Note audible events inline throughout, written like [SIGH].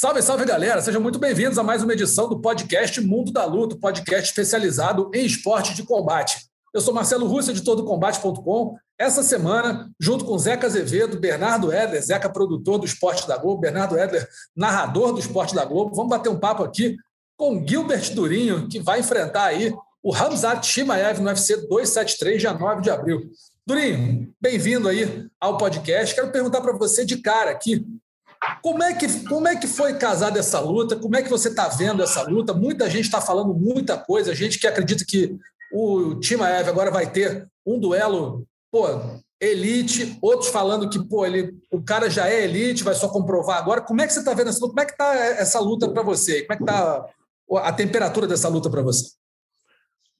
Salve, salve galera! Sejam muito bem-vindos a mais uma edição do podcast Mundo da Luta, podcast especializado em esporte de combate. Eu sou Marcelo Russo, editor do Combate.com. Essa semana, junto com Zeca Azevedo, Bernardo Edler, Zeca, produtor do Esporte da Globo, Bernardo Edler, narrador do Esporte da Globo, vamos bater um papo aqui com Gilbert Durinho, que vai enfrentar aí o Hamzat Shimaev no UFC 273, dia 9 de abril. Durinho, bem-vindo aí ao podcast. Quero perguntar para você de cara aqui, como é, que, como é que foi casada essa luta? Como é que você está vendo essa luta? Muita gente está falando muita coisa, gente que acredita que o Timaev agora vai ter um duelo, pô, elite, outros falando que, pô, ele, o cara já é elite, vai só comprovar agora. Como é que você está vendo essa luta? Como é que está essa luta para você? Como é que está a temperatura dessa luta para você?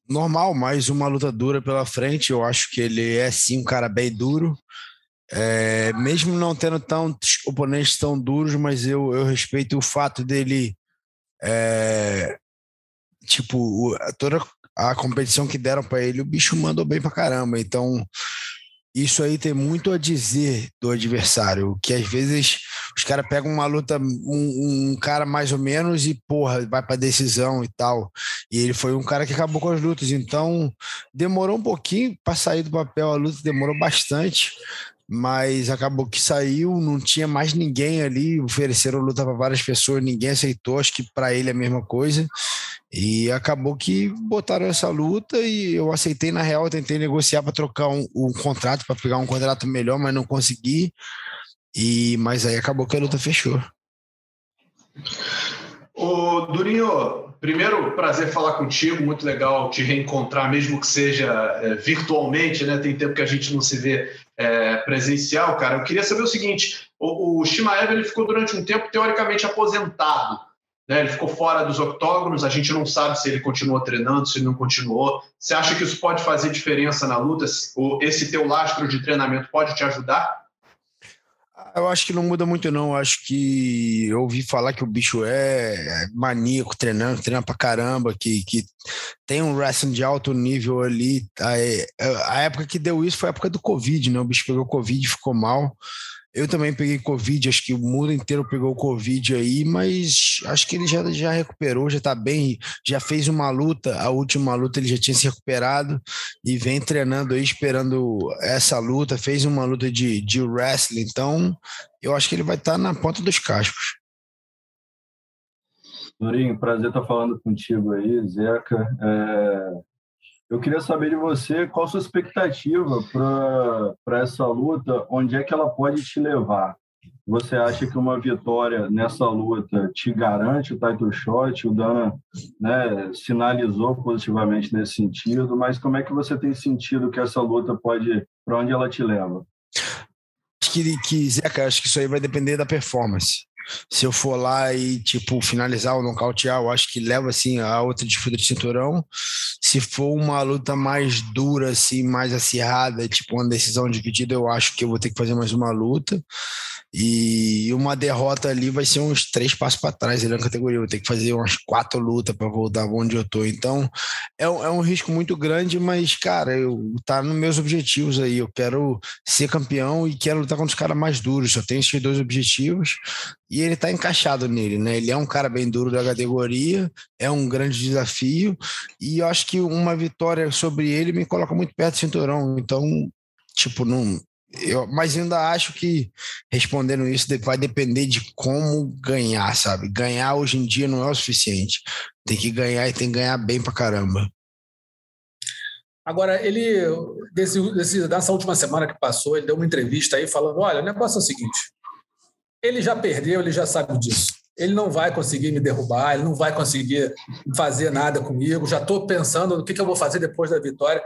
Normal, mais uma luta dura pela frente. Eu acho que ele é sim um cara bem duro. É, mesmo não tendo tantos oponentes tão duros, mas eu, eu respeito o fato dele. É, tipo, toda a competição que deram para ele, o bicho mandou bem pra caramba. Então, isso aí tem muito a dizer do adversário, que às vezes os caras pegam uma luta, um, um, cara mais ou menos e, porra, vai pra decisão e tal. E ele foi um cara que acabou com as lutas, então demorou um pouquinho para sair do papel, a luta demorou bastante, mas acabou que saiu, não tinha mais ninguém ali, ofereceram luta para várias pessoas, ninguém aceitou, acho que para ele é a mesma coisa. E acabou que botaram essa luta e eu aceitei na real, tentei negociar para trocar um, um contrato, para pegar um contrato melhor, mas não consegui. E mas aí acabou que a luta fechou. O Durinho, primeiro prazer falar contigo, muito legal te reencontrar, mesmo que seja é, virtualmente, né? Tem tempo que a gente não se vê é, presencial, cara. Eu queria saber o seguinte: o, o Shimaev ele ficou durante um tempo teoricamente aposentado, né? Ele ficou fora dos octógonos. A gente não sabe se ele continuou treinando, se ele não continuou. Você acha que isso pode fazer diferença na luta? Esse teu lastro de treinamento pode te ajudar? Eu acho que não muda muito, não. Eu acho que eu ouvi falar que o bicho é maníaco, treinando, treina pra caramba, que, que tem um wrestling de alto nível ali. A, a época que deu isso foi a época do Covid, né? O bicho pegou Covid e ficou mal. Eu também peguei Covid, acho que o mundo inteiro pegou Covid aí, mas acho que ele já, já recuperou, já está bem, já fez uma luta, a última luta ele já tinha se recuperado e vem treinando aí, esperando essa luta, fez uma luta de, de wrestling, então eu acho que ele vai estar tá na ponta dos cascos. Dorinho, prazer estar falando contigo aí, Zeca. É, eu queria saber de você qual a sua expectativa para essa luta, onde é que ela pode te levar? Você acha que uma vitória nessa luta te garante o title shot? O Dana né, sinalizou positivamente nesse sentido, mas como é que você tem sentido que essa luta pode, para onde ela te leva? Que, que Zeca, acho que isso aí vai depender da performance se eu for lá e, tipo, finalizar ou nocautear, eu acho que leva, assim, a outra disputa de cinturão. Se for uma luta mais dura, assim, mais acirrada, tipo, uma decisão dividida, eu acho que eu vou ter que fazer mais uma luta. E uma derrota ali vai ser uns três passos para trás ali na categoria. Eu vou ter que fazer umas quatro lutas para voltar onde eu tô. Então é, é, um risco muito grande, mas, cara, eu tá nos meus objetivos aí. Eu quero ser campeão e quero lutar contra os caras mais duros. Só tenho esses dois objetivos e ele tá encaixado nele, né? Ele é um cara bem duro da categoria, é um grande desafio e eu acho que uma vitória sobre ele me coloca muito perto do cinturão. Então, tipo, não eu, mas ainda acho que respondendo isso vai depender de como ganhar, sabe? Ganhar hoje em dia não é o suficiente. Tem que ganhar e tem que ganhar bem pra caramba. Agora, ele, desse, desse, dessa última semana que passou, ele deu uma entrevista aí falando: olha, o negócio é o seguinte: ele já perdeu, ele já sabe disso. Ele não vai conseguir me derrubar, ele não vai conseguir fazer nada comigo. Já estou pensando no que, que eu vou fazer depois da vitória.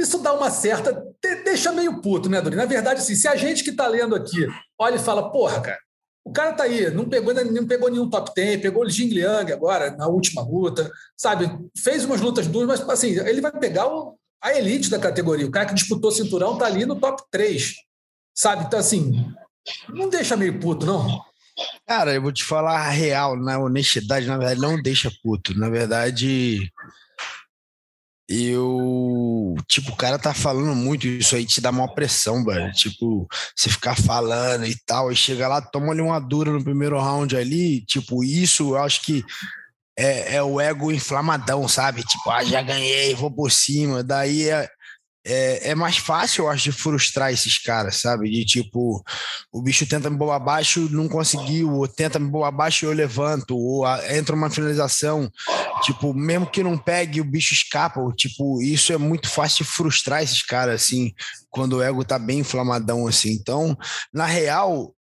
Isso dá uma certa. deixa meio puto, né, Dori? Na verdade, assim, se a gente que está lendo aqui olha e fala, porra, cara, O cara tá aí, não pegou, não pegou nenhum top 10, pegou o Jing Liang agora, na última luta, sabe? Fez umas lutas duras, mas assim, ele vai pegar o, a elite da categoria. O cara que disputou o cinturão tá ali no top 3, sabe? Então, assim, não deixa meio puto, não. Cara, eu vou te falar a real, na honestidade, na verdade, não deixa puto. Na verdade, eu. Tipo, o cara tá falando muito, isso aí te dá uma pressão, velho. Tipo, você ficar falando e tal, e chega lá, toma ali uma dura no primeiro round ali. Tipo, isso eu acho que é, é o ego inflamadão, sabe? Tipo, ah, já ganhei, vou por cima. Daí é, é, é, mais fácil, eu acho, de frustrar esses caras, sabe? De tipo, o bicho tenta me pôr abaixo, não conseguiu, ou tenta me pôr abaixo e eu levanto, ou a, entra uma finalização, tipo, mesmo que não pegue, o bicho escapa, ou, tipo, isso é muito fácil de frustrar esses caras, assim, quando o ego tá bem inflamadão, assim. Então, na real,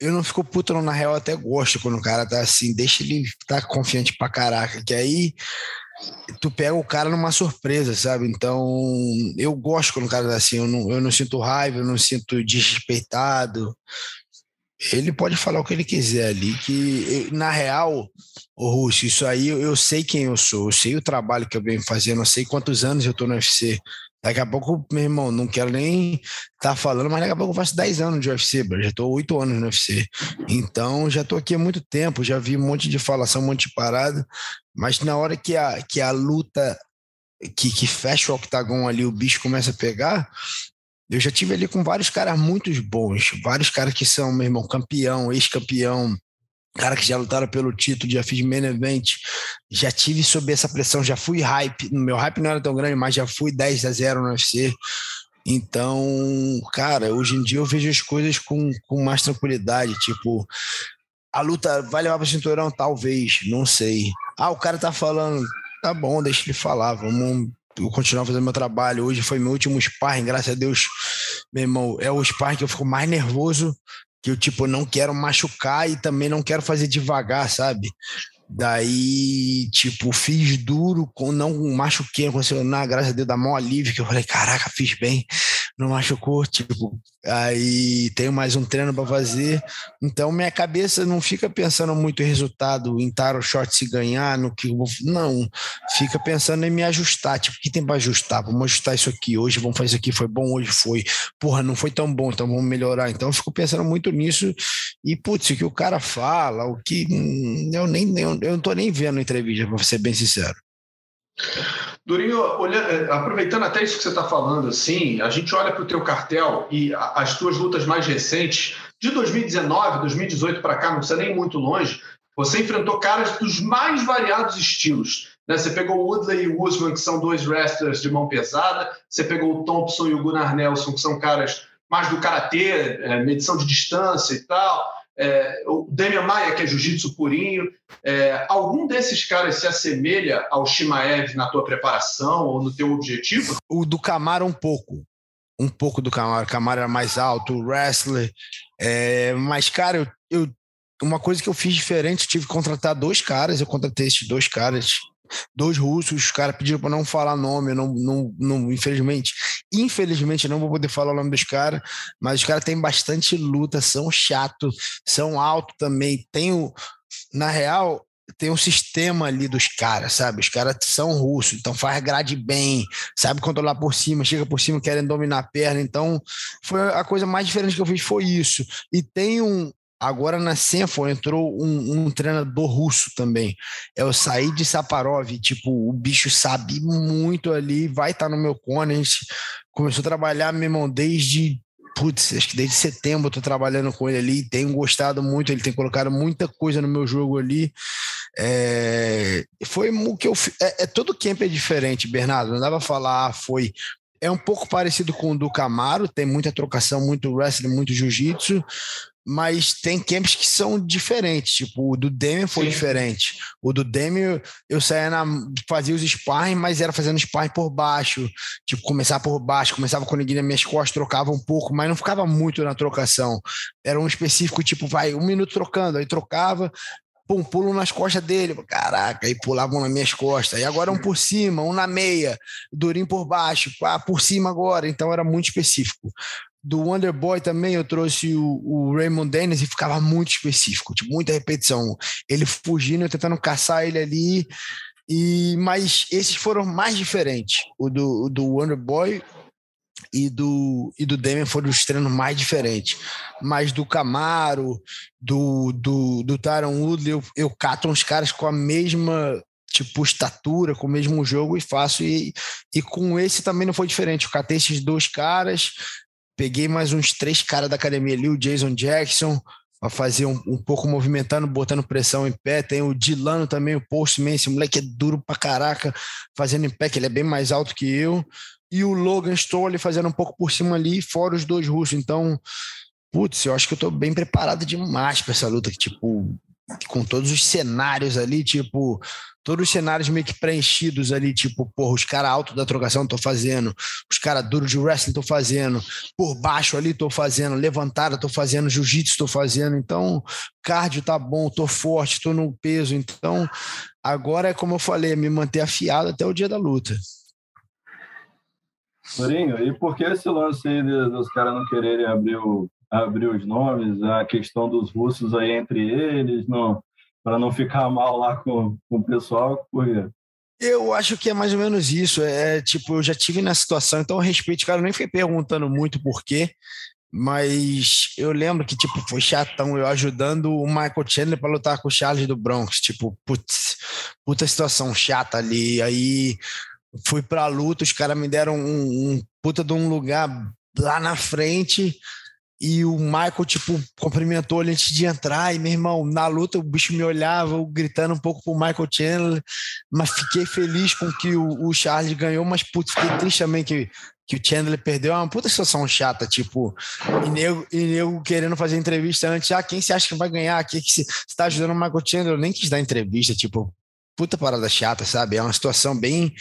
eu não fico puto, não, na real, até gosto quando o cara tá assim, deixa ele tá confiante pra caraca, que aí tu pega o cara numa surpresa, sabe? Então, eu gosto quando o cara tá assim, eu não, eu não sinto raiva, eu não sinto desrespeitado. Ele pode falar o que ele quiser ali, que na real, o Russo, isso aí eu sei quem eu sou, eu sei o trabalho que eu venho fazendo, eu sei quantos anos eu tô no UFC. Daqui a pouco, meu irmão, não quero nem estar tá falando, mas daqui a pouco eu faço 10 anos de UFC, bro. já estou 8 anos no UFC. Então, já estou aqui há muito tempo, já vi um monte de falação, um monte de parada, mas na hora que a, que a luta, que, que fecha o octagon ali, o bicho começa a pegar, eu já tive ali com vários caras muito bons, vários caras que são, meu irmão, campeão, ex-campeão, cara que já lutaram pelo título, já fiz main event, já tive sob essa pressão, já fui hype, meu hype não era tão grande, mas já fui 10 a 0 no UFC. Então, cara, hoje em dia eu vejo as coisas com, com mais tranquilidade, tipo, a luta vai levar para o cinturão? Talvez, não sei. Ah, o cara tá falando, tá bom, deixa ele falar, vamos continuar fazendo meu trabalho. Hoje foi meu último sparring, graças a Deus, meu irmão, é o sparring que eu fico mais nervoso que eu, tipo, não quero machucar e também não quero fazer devagar, sabe? Daí, tipo, fiz duro, não machuquei, não aconteceu nada, graças a Deus, dá mó alívio, que eu falei, caraca, fiz bem, não machucou, tipo, aí tenho mais um treino para fazer. Então minha cabeça não fica pensando muito em resultado, em tar o short se ganhar, no que vou... não, fica pensando em me ajustar, tipo, o que tem para ajustar? Vamos ajustar isso aqui hoje, vamos fazer isso aqui, foi bom hoje, foi. Porra, não foi tão bom, então vamos melhorar. Então eu fico pensando muito nisso e putz, o que o cara fala, o que hum, eu nem eu, eu não tô nem vendo entrevista, para ser bem sincero. Durinho, olha, é, aproveitando até isso que você está falando, assim, a gente olha para o teu cartel e as tuas lutas mais recentes, de 2019, 2018 para cá, não precisa nem muito longe, você enfrentou caras dos mais variados estilos. Né? Você pegou o Woodley e o Usman, que são dois wrestlers de mão pesada, você pegou o Thompson e o Gunnar Nelson, que são caras mais do karatê, é, medição de distância e tal é, o Demian Maia, que é jiu-jitsu purinho, é, algum desses caras se assemelha ao Shimaev na tua preparação ou no teu objetivo? O do Camaro um pouco. Um pouco do Camaro. Camaro era mais alto, wrestler. É, mas, cara, eu, eu, uma coisa que eu fiz diferente, tive que contratar dois caras, eu contratei esses dois caras dois russos, os caras pediram para não falar nome, não, não, não, infelizmente, infelizmente não vou poder falar o nome dos caras, mas os caras têm bastante luta, são chato, são alto também, tem o, na real, tem um sistema ali dos caras, sabe? Os caras são russos, então faz grade bem, sabe controlar por cima, chega por cima, querem dominar a perna. Então, foi a coisa mais diferente que eu fiz foi isso. E tem um, Agora na Senfor entrou um, um, treinador russo também. É o Said Saparov. Tipo, o bicho sabe muito ali, vai estar tá no meu cone. A gente começou a trabalhar, meu irmão, desde. Putz, acho que desde setembro eu tô trabalhando com ele ali. Tenho gostado muito, ele tem colocado muita coisa no meu jogo ali. É, foi o que eu. É, é, todo camp é diferente, Bernardo. Não dá pra falar, ah, foi é um pouco parecido com o do Camaro, tem muita trocação, muito wrestling, muito jiu-jitsu, mas tem camps que são diferentes, tipo, o do Demi foi Sim. diferente. O do Demi, eu saía na, fazia os sparring, mas era fazendo sparring por baixo, tipo, começar por baixo, começava com ninguém nas minhas costas, trocava um pouco, mas não ficava muito na trocação. Era um específico, tipo, vai, um minuto trocando, aí trocava, pum, pulo nas costas dele, caraca, aí pulavam nas minhas costas, e agora um por cima, um na meia, durinho por baixo, ah, por cima agora, então era muito específico. Do Wonder Boy também eu trouxe o, o, Raymond Dennis e ficava muito específico, tipo, muita repetição. Ele fugindo, eu tentando caçar ele ali. E, mas esses foram mais diferentes. O do, do Wonder Boy e do, e do Damian foram os treinos mais diferentes. Mas do Camaro, do, do, do Tyron Woodley, eu, eu cato uns caras com a mesma tipo estatura, com o mesmo jogo e faço. E, e com esse também não foi diferente. Eu catei esses dois caras, Peguei mais uns três caras da academia ali, o Jason Jackson, para fazer um, um, pouco movimentando, botando pressão em pé. Tem o Dilano também, o Postman, esse moleque é duro pra caraca, fazendo em pé, que ele é bem mais alto que eu. E o Logan Stolle fazendo um pouco por cima ali, fora os dois russos. Então, putz, eu acho que eu tô bem preparado demais para essa luta, que, tipo, com todos os cenários ali, tipo, todos os cenários meio que preenchidos ali, tipo, porra, os caras altos da trocação tô fazendo, os caras duros de wrestling tô fazendo, por baixo ali tô fazendo, levantada tô fazendo, jiu-jitsu tô fazendo, então, cardio tá bom, tô forte, tô no peso, então, agora é como eu falei, é me manter afiado até o dia da luta. Marinho, e por que esse lance aí dos caras não quererem abrir o, abrir os nomes, a questão dos russos aí entre eles, não, para não ficar mal lá com, com o pessoal, quê? Eu acho que é mais ou menos isso. É tipo, eu já tive na situação, então eu respeito, cara, eu nem fiquei perguntando muito por quê, mas eu lembro que tipo foi chatão eu ajudando o Michael Chandler para lutar com o Charles do Bronx, tipo, putz, puta situação chata ali. Aí fui pra luta, os caras me deram um, um puta de um lugar lá na frente e o Michael, tipo, cumprimentou ele antes de entrar. E, meu irmão, na luta o bicho me olhava, gritando um pouco pro Michael Chandler. Mas fiquei feliz com que o, o Charles ganhou. Mas, putz, fiquei triste também que, que o Chandler perdeu. É uma puta situação chata, tipo. E nego, e nego querendo fazer entrevista antes. Ah, quem você acha que vai ganhar? Aqui que você está ajudando o Michael Chandler? Eu nem quis dar entrevista, tipo, puta parada chata, sabe? É uma situação bem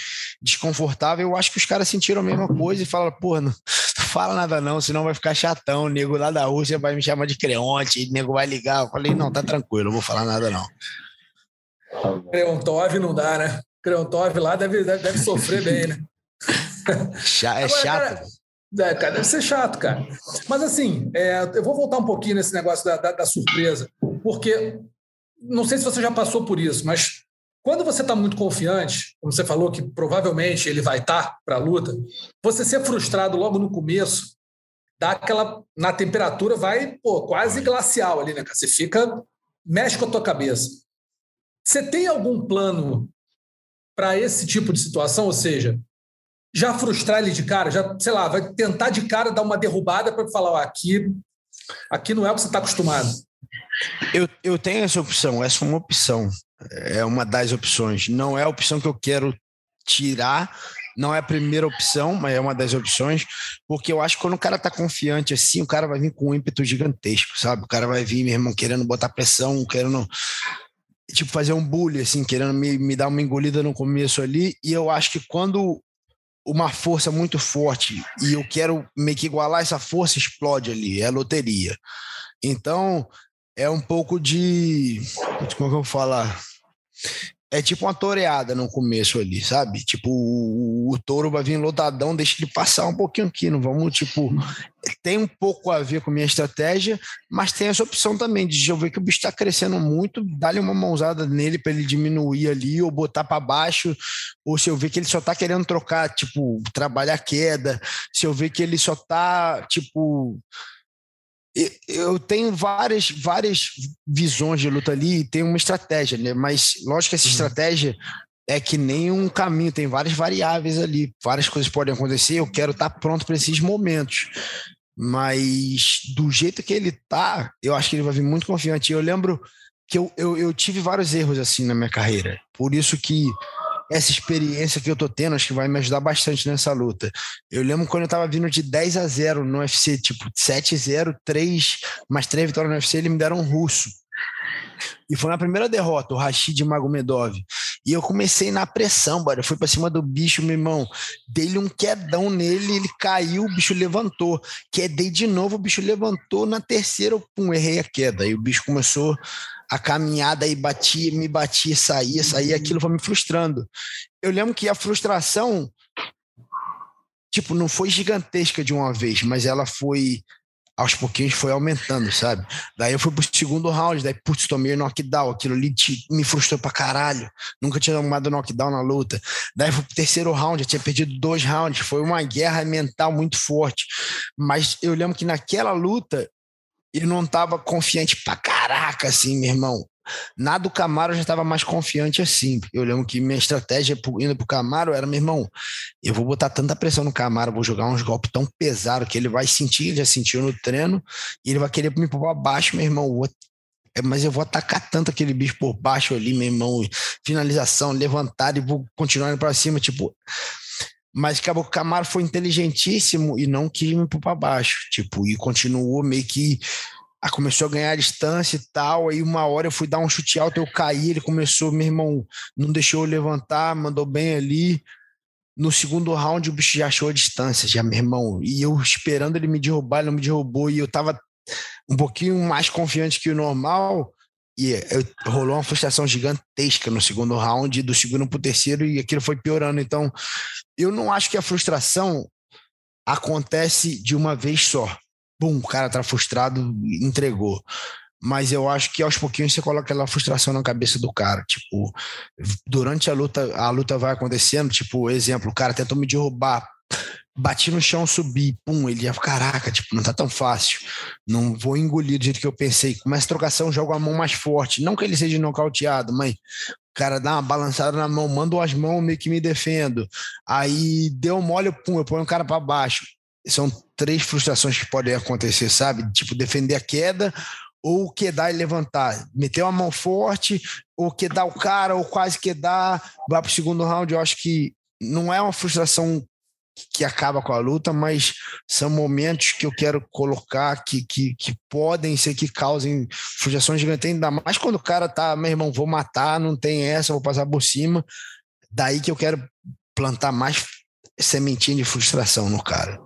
desconfortável. Eu acho que os caras sentiram a mesma coisa e falaram, porra, não, [LAUGHS] não fala nada não, senão vai ficar chatão. O nego lá da Rússia vai me chamar de creonte, o nego vai ligar. Eu falei, não, tá tranquilo, não vou falar nada não. Creontov não dá, né? Creontov lá deve, deve, deve sofrer bem, né? [LAUGHS] é chato. Cara, é, cara, deve ser chato, cara. Mas assim, é, eu vou voltar um pouquinho nesse negócio da, da, da surpresa, porque não sei se você já passou por isso, mas quando você está muito confiante, como você falou que provavelmente ele vai estar tá para a luta, você ser frustrado logo no começo, dá aquela. Na temperatura vai pô, quase glacial ali, né? Você fica. mexe com a tua cabeça. Você tem algum plano para esse tipo de situação? Ou seja, já frustrar ele de cara, já, sei lá, vai tentar de cara dar uma derrubada para falar: ó, aqui, aqui não é o que você está acostumado. Eu, eu tenho essa opção, essa é uma opção é uma das opções. Não é a opção que eu quero tirar, não é a primeira opção, mas é uma das opções, porque eu acho que quando o cara tá confiante assim, o cara vai vir com um ímpeto gigantesco, sabe? O cara vai vir, meu irmão, querendo botar pressão, querendo tipo fazer um bullying assim, querendo me, me dar uma engolida no começo ali, e eu acho que quando uma força muito forte e eu quero meio que igualar essa força, explode ali, é loteria. Então, é um pouco de. Como é que eu vou falar? É tipo uma toreada no começo ali, sabe? Tipo, o, o, touro vai vir lotadão, deixa ele passar um pouquinho aqui, não vamos, tipo... Tem um pouco a ver com minha estratégia, mas tem essa opção também de eu ver que o bicho está crescendo muito, dar-lhe uma mãozada nele para ele diminuir ali, ou botar para baixo, ou se eu ver que ele só está querendo trocar, tipo, trabalhar queda, se eu ver que ele só está, tipo eu tenho várias, várias visões de luta ali e tem uma estratégia, né? Mas lógico que essa uhum. estratégia é que nem um caminho, tem várias variáveis ali, várias coisas podem acontecer. Eu quero estar pronto para esses momentos. Mas do jeito que ele tá, eu acho que ele vai vir muito confiante. Eu lembro que eu, eu, eu tive vários erros assim na minha carreira. Por isso que essa experiência que eu tô tendo, acho que vai me ajudar bastante nessa luta. Eu lembro quando eu tava vindo de 10 a 0 no UFC, tipo 7 a 0, 3, mais 3 vitórias no UFC, eles me deram um russo. E foi na primeira derrota, o Rashid Magomedov. E eu comecei na pressão, bora. Eu fui pra cima do bicho, meu irmão. Dei-lhe um quedão nele, ele caiu, o bicho levantou. Quedei de novo, o bicho levantou. Na terceira, eu pum, errei a queda. E o bicho começou a caminhada e batia, me batia, saía, saía, aquilo foi me frustrando. Eu lembro que a frustração tipo, não foi gigantesca de uma vez, mas ela foi aos pouquinhos foi aumentando, sabe? Daí eu fui pro segundo round, daí, putz, tomei knockdown, aquilo ali te, me frustrou pra caralho. Nunca tinha tomado knockdown na luta. Daí fui pro terceiro round, eu tinha perdido dois rounds, foi uma guerra mental muito forte. Mas eu lembro que naquela luta eu não tava confiante pra caraca, assim, meu irmão. Na do Camaro eu já estava mais confiante assim. Eu lembro que minha estratégia indo pro Camaro era, meu irmão, eu vou botar tanta pressão no Camaro, vou jogar uns golpes tão pesados que ele vai sentir, ele já sentiu no treino, e ele vai querer me pôr pra baixo, meu irmão. É, mas eu vou atacar tanto aquele bicho por baixo ali, meu irmão. Finalização, levantar e vou continuar indo pra cima, tipo. Mas acabou que o Camaro foi inteligentíssimo e não quis me pôr pra baixo, tipo, e continuou meio que Aí começou a ganhar distância e tal. Aí uma hora eu fui dar um chute alto, eu caí, ele começou, meu irmão, não deixou eu levantar, mandou bem ali. No segundo round, o bicho já achou a distância, já, meu irmão. E eu esperando ele me derrubar, ele não me derrubou. E eu tava um pouquinho mais confiante que o normal. E eu, rolou uma frustração gigantesca no segundo round, do segundo para o terceiro, e aquilo foi piorando. Então, eu não acho que a frustração acontece de uma vez só bum, o cara tá frustrado, entregou. Mas eu acho que aos pouquinhos você coloca aquela frustração na cabeça do cara. Tipo, durante a luta, a luta vai acontecendo, tipo, exemplo, o cara tentou me derrubar, bati no chão, subi, pum, ele ia, caraca, tipo, não tá tão fácil. Não vou engolir do jeito que eu pensei. Começa a trocação, joga a mão mais forte. Não que ele seja nocauteado, mas o cara dá uma balançada na mão, mando as mãos, meio que me defendo. Aí deu mole, pum, eu ponho o cara para baixo são três frustrações que podem acontecer, sabe? Tipo, defender a queda ou quedar e levantar. Meter uma mão forte, ou quedar o cara, ou quase quedar, vai para o segundo round. Eu acho que não é uma frustração que acaba com a luta, mas são momentos que eu quero colocar que, que, que podem ser que causem frustrações gigantes, ainda mais quando o cara tá, meu irmão, vou matar, não tem essa, vou passar por cima. Daí que eu quero plantar mais sementinha de frustração no cara.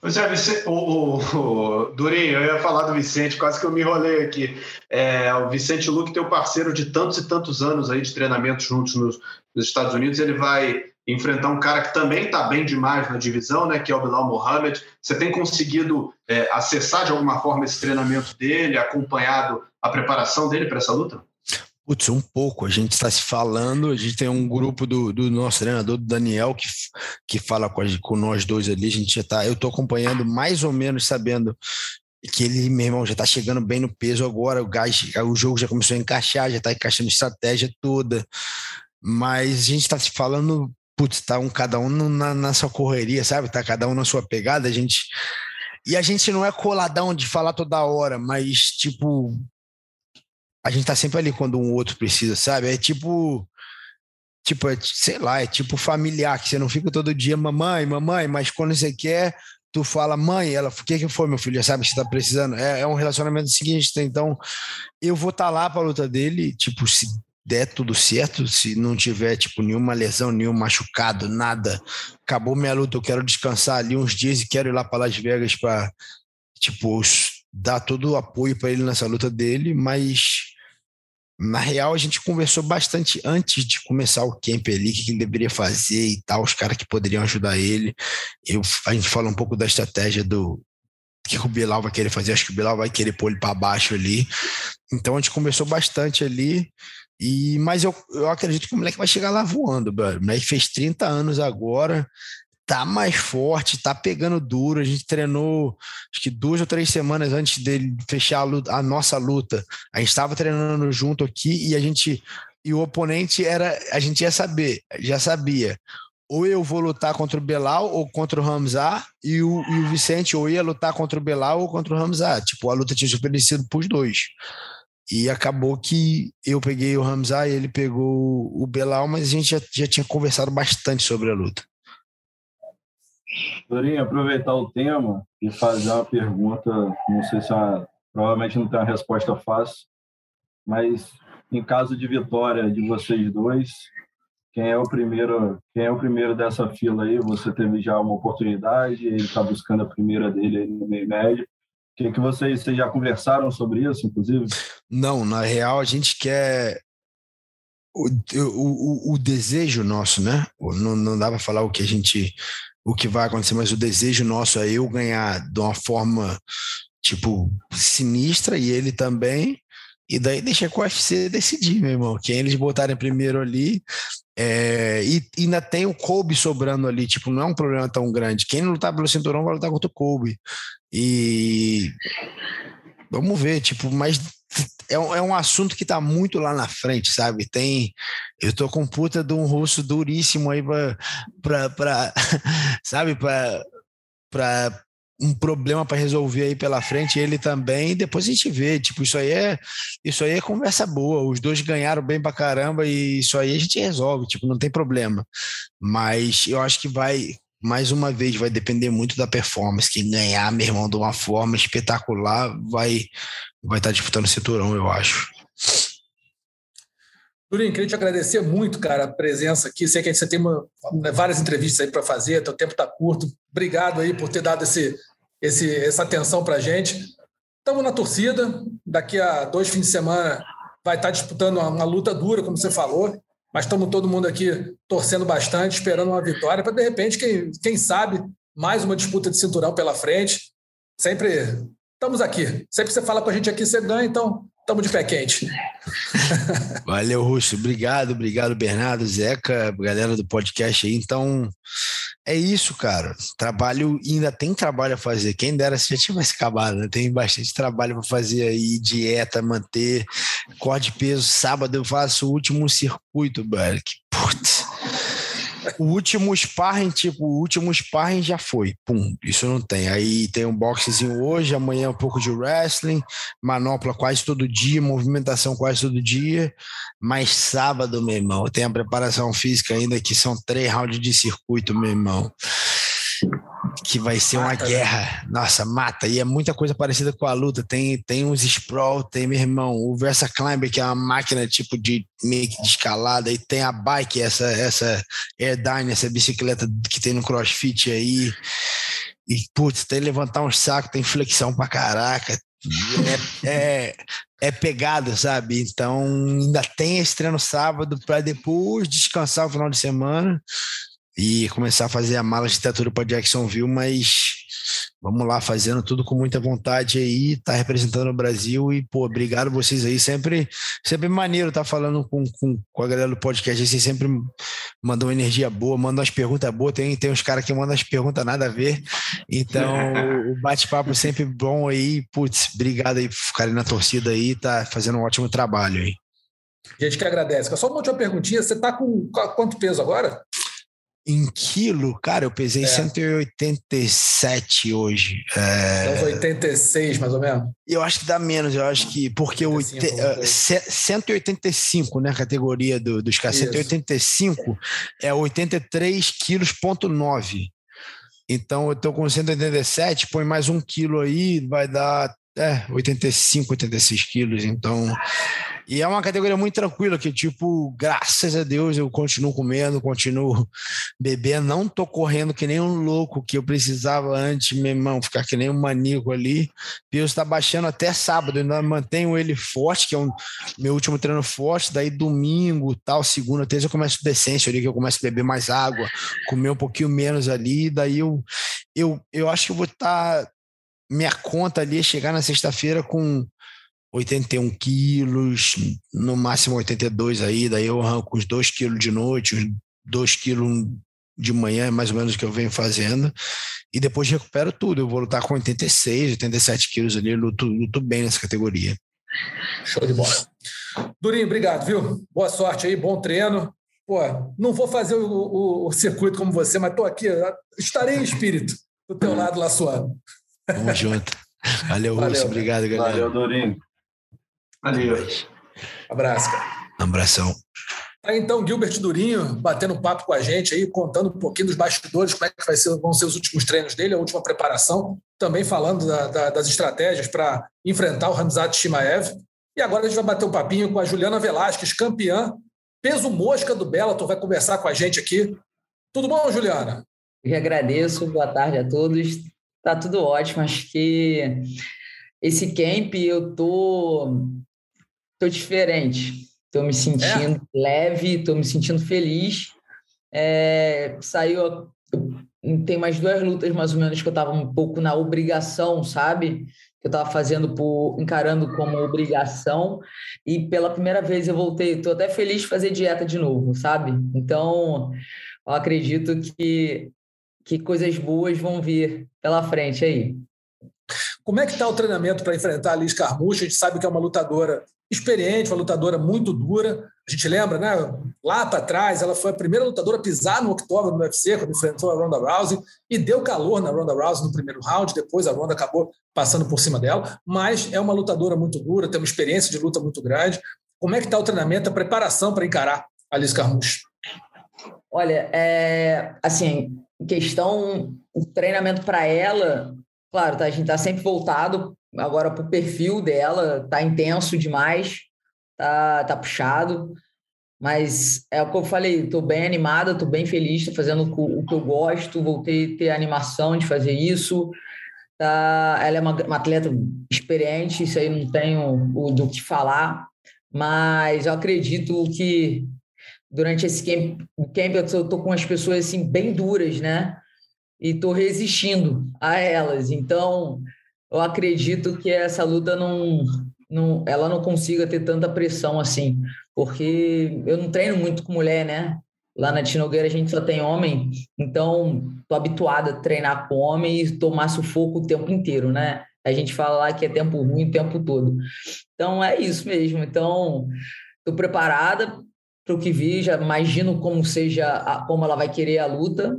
Pois é, o, o, o, Durinho, eu ia falar do Vicente, quase que eu me enrolei aqui. É, o Vicente Luque, teu parceiro de tantos e tantos anos aí de treinamento juntos nos, nos Estados Unidos, ele vai enfrentar um cara que também está bem demais na divisão, né, que é o Bilal Mohamed. Você tem conseguido é, acessar de alguma forma esse treinamento dele, acompanhado a preparação dele para essa luta? Putz, um pouco. A gente está se falando, a gente tem um grupo do, do nosso treinador, do Daniel, que, que fala com, a, com nós dois ali. A gente já tá, eu estou acompanhando mais ou menos sabendo que ele, meu irmão, já está chegando bem no peso agora. O gás, o jogo já começou a encaixar, já está encaixando estratégia toda. Mas a gente está se falando, putz, tá um cada um na, na sua correria, sabe? Tá cada um na sua pegada. A gente e a gente não é coladão de falar toda hora, mas tipo, a gente tá sempre ali quando um outro precisa, sabe? É tipo. Tipo, é, sei lá, é tipo familiar, que você não fica todo dia, mamãe, mamãe, mas quando você quer, tu fala, mãe, ela, o que que foi, meu filho? Sabe que você tá precisando. É, é um relacionamento seguinte, então eu vou estar tá lá pra luta dele, tipo, se der tudo certo, se não tiver, tipo, nenhuma lesão, nenhum machucado, nada, acabou minha luta, eu quero descansar ali uns dias e quero ir lá para Las Vegas para tipo, dar todo o apoio para ele nessa luta dele, mas na real, a gente conversou bastante antes de começar o camp ali, o que ele deveria fazer e tal, os caras que poderiam ajudar ele. Eu, a gente fala um pouco da estratégia do que o Bilal vai querer fazer. Acho que o Bilal vai querer pôr ele para baixo ali. Então a gente conversou bastante ali. E, mas eu, eu acredito que o moleque vai chegar lá voando, bro. O moleque fez 30 anos agora, tá mais forte, tá pegando duro. A gente treinou, acho que duas ou três semanas antes dele fechar a, luta, a nossa luta. A gente estava treinando junto aqui e a gente e o oponente era, a gente ia saber, já sabia. Ou eu vou lutar contra o Belal ou contra o Ramzar, e o, e o Vicente ou ia lutar contra o Belal ou contra o Ramzar. Tipo, a luta tinha superecido para os dois. E acabou que eu peguei o Ramzar e ele pegou o Belal, mas a gente já, já tinha conversado bastante sobre a luta. Dorinha, aproveitar o tema e fazer uma pergunta, não sei se é uma, provavelmente não tem uma resposta fácil, mas em caso de vitória de vocês dois, quem é o primeiro, quem é o primeiro dessa fila aí? Você teve já uma oportunidade, ele está buscando a primeira dele aí no meio médio. O que, que vocês, vocês já conversaram sobre isso, inclusive? Não, na real a gente quer o, o, o, desejo nosso, né? Não, não dá para falar o que a gente, o que vai acontecer, mas o desejo nosso é eu ganhar de uma forma tipo sinistra e ele também. E daí deixa com o UFC decidir, meu irmão. Quem eles botarem primeiro ali. É, e, e ainda tem o Kobe sobrando ali, tipo, não é um problema tão grande. Quem não lutar pelo cinturão vai lutar contra o Kobe. E vamos ver, tipo, mas é um, é um assunto que está muito lá na frente, sabe? Tem. Eu tô com puta de um russo duríssimo aí para. [LAUGHS] sabe, para um problema para resolver aí pela frente, ele também, depois a gente vê, tipo, isso aí é isso aí é conversa boa, os dois ganharam bem pra caramba e isso aí a gente resolve, tipo, não tem problema. Mas eu acho que vai mais uma vez vai depender muito da performance, quem ganhar, meu irmão, de uma forma espetacular, vai vai estar tá disputando o cinturão, eu acho. Durinho, queria te agradecer muito, cara, a presença aqui. Sei que você tem uma, várias entrevistas aí para fazer, teu tempo está curto. Obrigado aí por ter dado esse, esse, essa atenção para a gente. Estamos na torcida. Daqui a dois fins de semana vai estar tá disputando uma, uma luta dura, como você falou. Mas estamos todo mundo aqui torcendo bastante, esperando uma vitória para, de repente, quem, quem sabe, mais uma disputa de cinturão pela frente. Sempre estamos aqui. Sempre você fala com a gente aqui, você ganha, então estamos de pé quente. [LAUGHS] Valeu, Russo. Obrigado, obrigado, Bernardo, Zeca, galera do podcast aí. Então, é isso, cara. Trabalho, ainda tem trabalho a fazer. Quem dera se já tivesse acabado, né? Tem bastante trabalho para fazer aí, dieta, manter, corte de peso. Sábado eu faço o último circuito, velho. Putz o último sparring, tipo, o último sparring já foi. Pum, isso não tem. Aí tem um boxezinho hoje, amanhã um pouco de wrestling, manopla quase todo dia, movimentação quase todo dia. Mas sábado, meu irmão, tem a preparação física ainda, que são três rounds de circuito, meu irmão que vai ser uma mata, né? guerra. Né? Nossa, mata. E é muita coisa parecida com a luta. Tem, tem uns sprawl, tem, meu irmão, o Versa Climber, que é uma máquina tipo de meio que de escalada, e tem a bike, essa, essa Airdyne, essa bicicleta que tem no CrossFit aí. E, putz, tem levantar um saco, tem flexão pra caraca. É, é, é pegada, sabe? Então, ainda tem esse treino sábado para depois descansar o final de semana e começar a fazer a mala de teatro para Jacksonville, mas vamos lá, fazendo tudo com muita vontade aí, tá representando o Brasil e, pô, obrigado vocês aí, sempre, sempre maneiro tá falando com, com, com a galera do podcast, vocês sempre mandam uma energia boa, mandam as perguntas boas, tem, tem uns caras que mandam as perguntas nada a ver, então [LAUGHS] o bate-papo sempre bom aí, putz, obrigado aí por ficarem na torcida aí, tá fazendo um ótimo trabalho aí. Gente que agradece. Só uma última perguntinha, você tá com quanto peso agora? Em quilo, cara, eu pesei é. 187 hoje. É... Então, 86, mais ou menos? Eu acho que dá menos, eu acho que. Porque 85, 185, né? Categoria do, dos caras. 185 é 83 quilos, ponto 9. Então, eu tô com 187, põe mais um quilo aí, vai dar é, 85, 86 quilos. Então, e é uma categoria muito tranquila, que, tipo, graças a Deus eu continuo comendo, continuo bebendo, não tô correndo que nem um louco que eu precisava antes, meu irmão, ficar que nem um maníaco ali. Peso tá baixando até sábado, ainda mantenho ele forte, que é um meu último treino forte, daí domingo, tal, segunda, terça eu começo decência ali, que eu começo a beber mais água, comer um pouquinho menos ali, daí eu, eu, eu acho que eu vou estar. Tá, minha conta ali é chegar na sexta-feira com 81 quilos, no máximo 82 aí, daí eu arranco uns 2 quilos de noite, uns 2 quilos de manhã, é mais ou menos o que eu venho fazendo, e depois recupero tudo. Eu vou lutar com 86, 87 quilos ali, luto, luto bem nessa categoria. Show de bola. Durinho, obrigado, viu? Boa sorte aí, bom treino. Pô, não vou fazer o, o, o circuito como você, mas estou aqui, estarei em espírito do teu lado lá suando. Tamo junto. Valeu, Valeu Russo. Obrigado, galera. Valeu, Durinho. Valeu. Abraço, cara. Um abração. Aí, então, Gilbert Durinho batendo papo com a gente aí, contando um pouquinho dos bastidores, como é que vai ser, vão ser os últimos treinos dele, a última preparação, também falando da, da, das estratégias para enfrentar o Ramzat Shimaev. E agora a gente vai bater um papinho com a Juliana Velasquez, campeã, peso mosca do Bellator, vai conversar com a gente aqui. Tudo bom, Juliana? Eu agradeço, boa tarde a todos. Tá tudo ótimo, acho que esse camp eu tô tô diferente. Estou me sentindo é. leve, estou me sentindo feliz. É, saiu. Tem mais duas lutas, mais ou menos, que eu estava um pouco na obrigação, sabe? Que eu estava fazendo por. encarando como obrigação. E pela primeira vez eu voltei. Estou até feliz de fazer dieta de novo, sabe? Então, eu acredito que, que coisas boas vão vir pela frente aí. Como é que está o treinamento para enfrentar a Liz Carmucha? A gente sabe que é uma lutadora experiente, uma lutadora muito dura. A gente lembra, né? Lá para trás, ela foi a primeira lutadora a pisar no octógono do UFC quando enfrentou a Ronda Rousey e deu calor na Ronda Rousey no primeiro round. Depois a Ronda acabou passando por cima dela, mas é uma lutadora muito dura, tem uma experiência de luta muito grande. Como é que está o treinamento, a preparação para encarar a Liz Carmucha? Olha, é, assim, questão, o treinamento para ela, claro, tá, a gente está sempre voltado agora para o perfil dela, tá intenso demais, tá, tá puxado. Mas é o que eu falei, estou bem animada, estou bem feliz, estou fazendo o que eu gosto, voltei a ter a animação de fazer isso. Tá, ela é uma, uma atleta experiente, isso aí não tenho o, do que falar, mas eu acredito que durante esse camp, camp eu estou com as pessoas assim, bem duras, né? E estou resistindo a elas. Então, eu acredito que essa luta não, não, ela não consiga ter tanta pressão assim, porque eu não treino muito com mulher, né? Lá na Tinogueira a gente só tem homem, então tô habituada a treinar com homem e tomar sufoco o tempo inteiro, né? A gente fala lá que é tempo ruim o tempo todo. Então é isso mesmo. Então tô preparada o que vi, já imagino como seja, a, como ela vai querer a luta.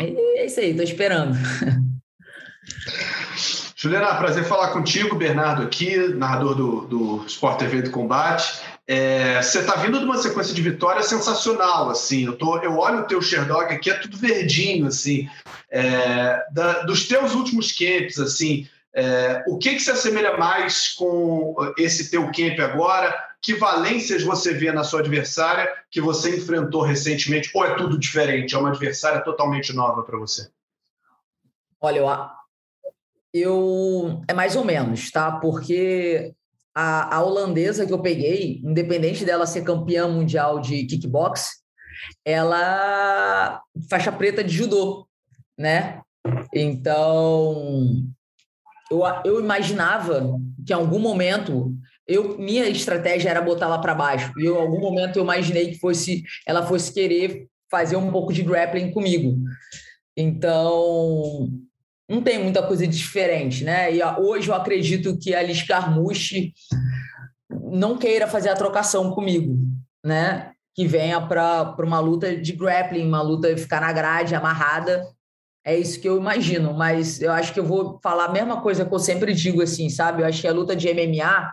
E é isso aí, tô esperando. [LAUGHS] Juliana, prazer falar contigo, Bernardo aqui, narrador do, do Sport TV do Combate. É, você está vindo de uma sequência de vitórias sensacional, assim. Eu, tô, eu olho o teu Sherdog aqui, é tudo verdinho, assim. É, da, dos teus últimos camps, assim, é, o que, que se assemelha mais com esse teu camp agora? Que valências você vê na sua adversária que você enfrentou recentemente? Ou é tudo diferente? É uma adversária totalmente nova para você? Olha, eu, eu é mais ou menos, tá? Porque a, a, holandesa que eu peguei, independente dela ser campeã mundial de kickbox, ela faixa preta de judô, né? Então, eu, eu imaginava que em algum momento eu minha estratégia era botar ela para baixo. E eu, em algum momento eu imaginei que fosse ela fosse querer fazer um pouco de grappling comigo. Então, não tem muita coisa diferente, né? E hoje eu acredito que a Liz Carmucci não queira fazer a trocação comigo, né? Que venha para uma luta de grappling, uma luta de ficar na grade, amarrada. É isso que eu imagino, mas eu acho que eu vou falar a mesma coisa que eu sempre digo, assim, sabe? Eu acho que a luta de MMA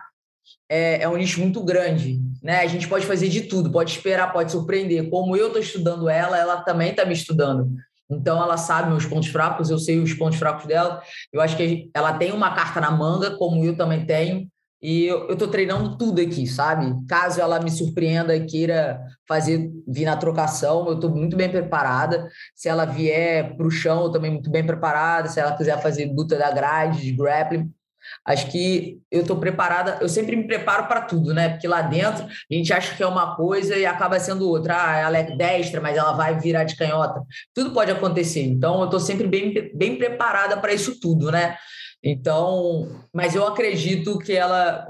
é, é um nicho muito grande, né? A gente pode fazer de tudo, pode esperar, pode surpreender. Como eu estou estudando ela, ela também está me estudando. Então ela sabe meus pontos fracos, eu sei os pontos fracos dela. Eu acho que ela tem uma carta na manga, como eu também tenho. E eu estou treinando tudo aqui, sabe? Caso ela me surpreenda e queira fazer vir na trocação, eu estou muito bem preparada. Se ela vier para o chão, eu também muito bem preparada. Se ela quiser fazer luta da grade, de grappling, Acho que eu estou preparada, eu sempre me preparo para tudo, né? Porque lá dentro a gente acha que é uma coisa e acaba sendo outra. Ah, ela é destra, mas ela vai virar de canhota. Tudo pode acontecer. Então, eu estou sempre bem, bem preparada para isso tudo, né? Então, mas eu acredito que ela,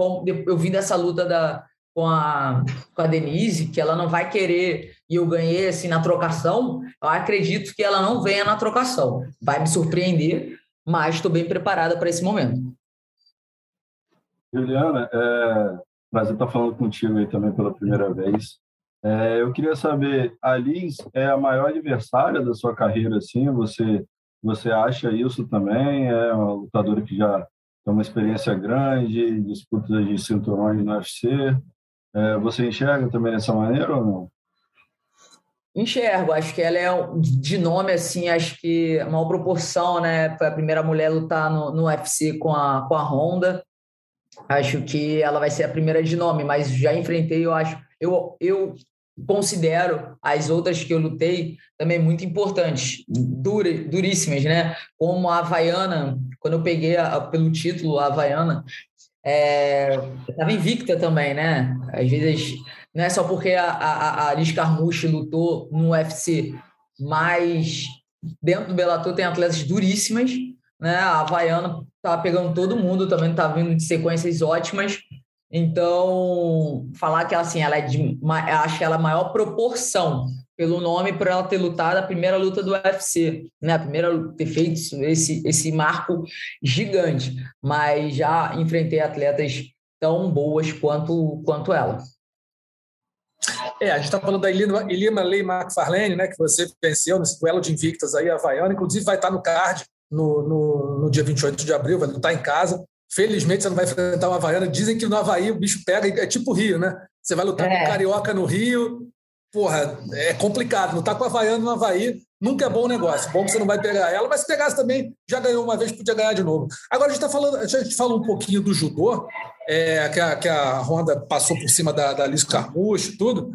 eu vim dessa luta da, com, a, com a Denise, que ela não vai querer, e eu ganhei assim na trocação, eu acredito que ela não venha na trocação. Vai me surpreender, mas estou bem preparada para esse momento. Juliana, é prazer estar falando contigo aí também pela primeira vez. É, eu queria saber, a Liz é a maior adversária da sua carreira, assim? Você, você acha isso também? É uma lutadora que já tem uma experiência grande, disputas de cinturões no UFC. É, você enxerga também dessa maneira ou não? Enxergo, acho que ela é de nome assim, acho que maior proporção, né? Foi a primeira mulher a lutar no, no UFC com a, com a Honda. Acho que ela vai ser a primeira de nome, mas já enfrentei, eu acho. Eu, eu considero as outras que eu lutei também muito importantes, dura, duríssimas, né? Como a Havaiana, quando eu peguei a, pelo título a Havaiana, é, estava invicta também, né? Às vezes, não é só porque a, a, a Liz Carmouche lutou no UFC, mas dentro do Bellator tem atletas duríssimas, né? A Havaiana tá pegando todo mundo, também tá vindo de sequências ótimas. Então, falar que ela, assim, ela é de, acho que ela é a maior proporção pelo nome por ela ter lutado a primeira luta do UFC, né? A primeira ter feito esse esse marco gigante, mas já enfrentei atletas tão boas quanto quanto ela. É, a gente está falando da Ilima Lei McFarlane, né, que você venceu nesse duelo de invictas aí, a Havaiana, inclusive vai estar no card no, no, no dia 28 de abril, vai lutar em casa. Felizmente você não vai enfrentar uma Havaiana. Dizem que no Havaí o bicho pega, é tipo Rio, né? Você vai lutar é. com Carioca no Rio, porra, é complicado. Lutar com a Havaiana no Havaí nunca é bom negócio. Bom que você não vai pegar ela, mas se pegasse também, já ganhou uma vez, podia ganhar de novo. Agora a gente está falando, a gente fala um pouquinho do judô, é, que, a, que a Honda passou por cima da, da Liz Carmouche e tudo.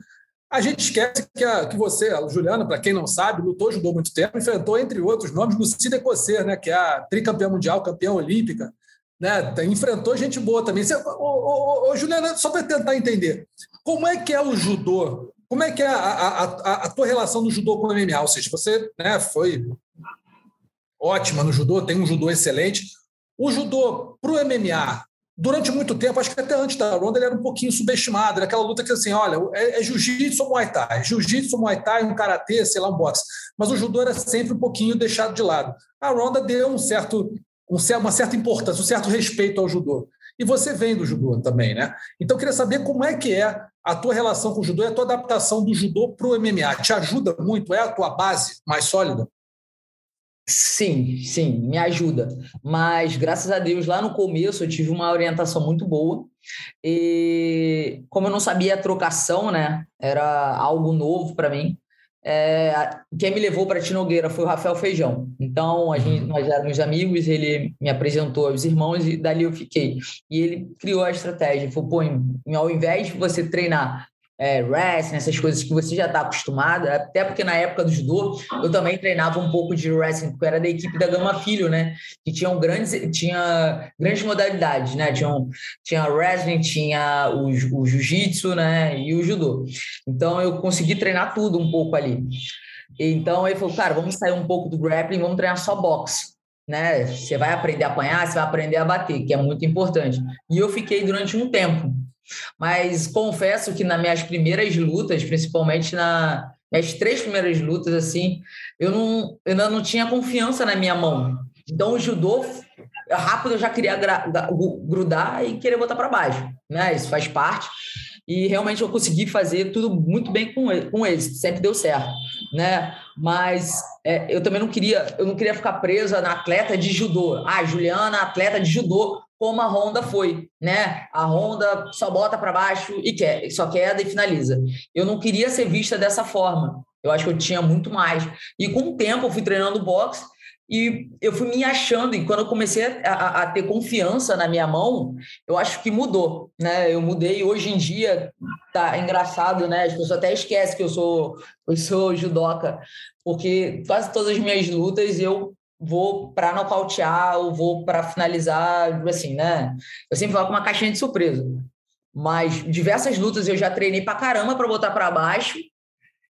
A gente esquece que, a, que você, Juliana, para quem não sabe, lutou judô muito tempo, enfrentou, entre outros nomes, Lucida Ecosser, né, que é a tricampeã mundial, campeã olímpica, né, enfrentou gente boa também. Você, ô, ô, ô, Juliana, só para tentar entender, como é que é o judô? Como é que é a, a, a, a tua relação no judô com o MMA? Ou seja, você né, foi ótima no judô, tem um judô excelente. O judô para o MMA, durante muito tempo, acho que até antes da Ronda, ele era um pouquinho subestimado. Era aquela luta que, assim, olha, é, é jiu-jitsu ou muay thai. Jiu-jitsu, muay thai, um karatê, sei lá, um boxe. Mas o judô era sempre um pouquinho deixado de lado. A Ronda deu um certo, um, uma certa importância, um certo respeito ao judô. E você vem do judô também, né? Então, eu queria saber como é que é a tua relação com o judô e a tua adaptação do judô para o MMA. Te ajuda muito? É a tua base mais sólida? Sim, sim, me ajuda. Mas graças a Deus, lá no começo eu tive uma orientação muito boa. E como eu não sabia a trocação, né? Era algo novo para mim. É, quem me levou para Tinogueira foi o Rafael Feijão. Então, a gente, nós éramos amigos, ele me apresentou aos irmãos e dali eu fiquei. E ele criou a estratégia. Ele falou, pô, ao invés de você treinar é, wrestling, essas coisas que você já está acostumado, até porque na época do judô eu também treinava um pouco de wrestling, porque era da equipe da Gama Filho, né? Que tinham grandes, tinha grandes modalidades, né? Tinha wrestling, tinha o, o jiu-jitsu, né? E o judô. Então eu consegui treinar tudo um pouco ali. Então ele falou, cara, vamos sair um pouco do grappling, vamos treinar só boxe. Né? Você vai aprender a apanhar, você vai aprender a bater, que é muito importante. E eu fiquei durante um tempo mas confesso que nas minhas primeiras lutas, principalmente na minhas três primeiras lutas, assim, eu não, eu ainda não tinha confiança na minha mão. Então o judô rápido eu já queria grudar e querer botar para baixo, né? Isso faz parte. E realmente eu consegui fazer tudo muito bem com ele, com sempre deu certo, né? Mas é, eu também não queria, eu não queria ficar presa na atleta de judô. Ah, Juliana, atleta de judô, como a Honda foi, né? A Honda só bota para baixo e quer, só queda e finaliza. Eu não queria ser vista dessa forma. Eu acho que eu tinha muito mais. E com o tempo eu fui treinando boxe e eu fui me achando. E quando eu comecei a, a ter confiança na minha mão, eu acho que mudou, né? Eu mudei. Hoje em dia tá engraçado, né? As pessoas até esquecem que eu sou eu sou judoca, porque quase todas as minhas lutas eu vou para nocautear ou vou para finalizar, assim, né? Eu sempre vou com uma caixinha de surpresa. Mas diversas lutas eu já treinei para caramba para botar para baixo.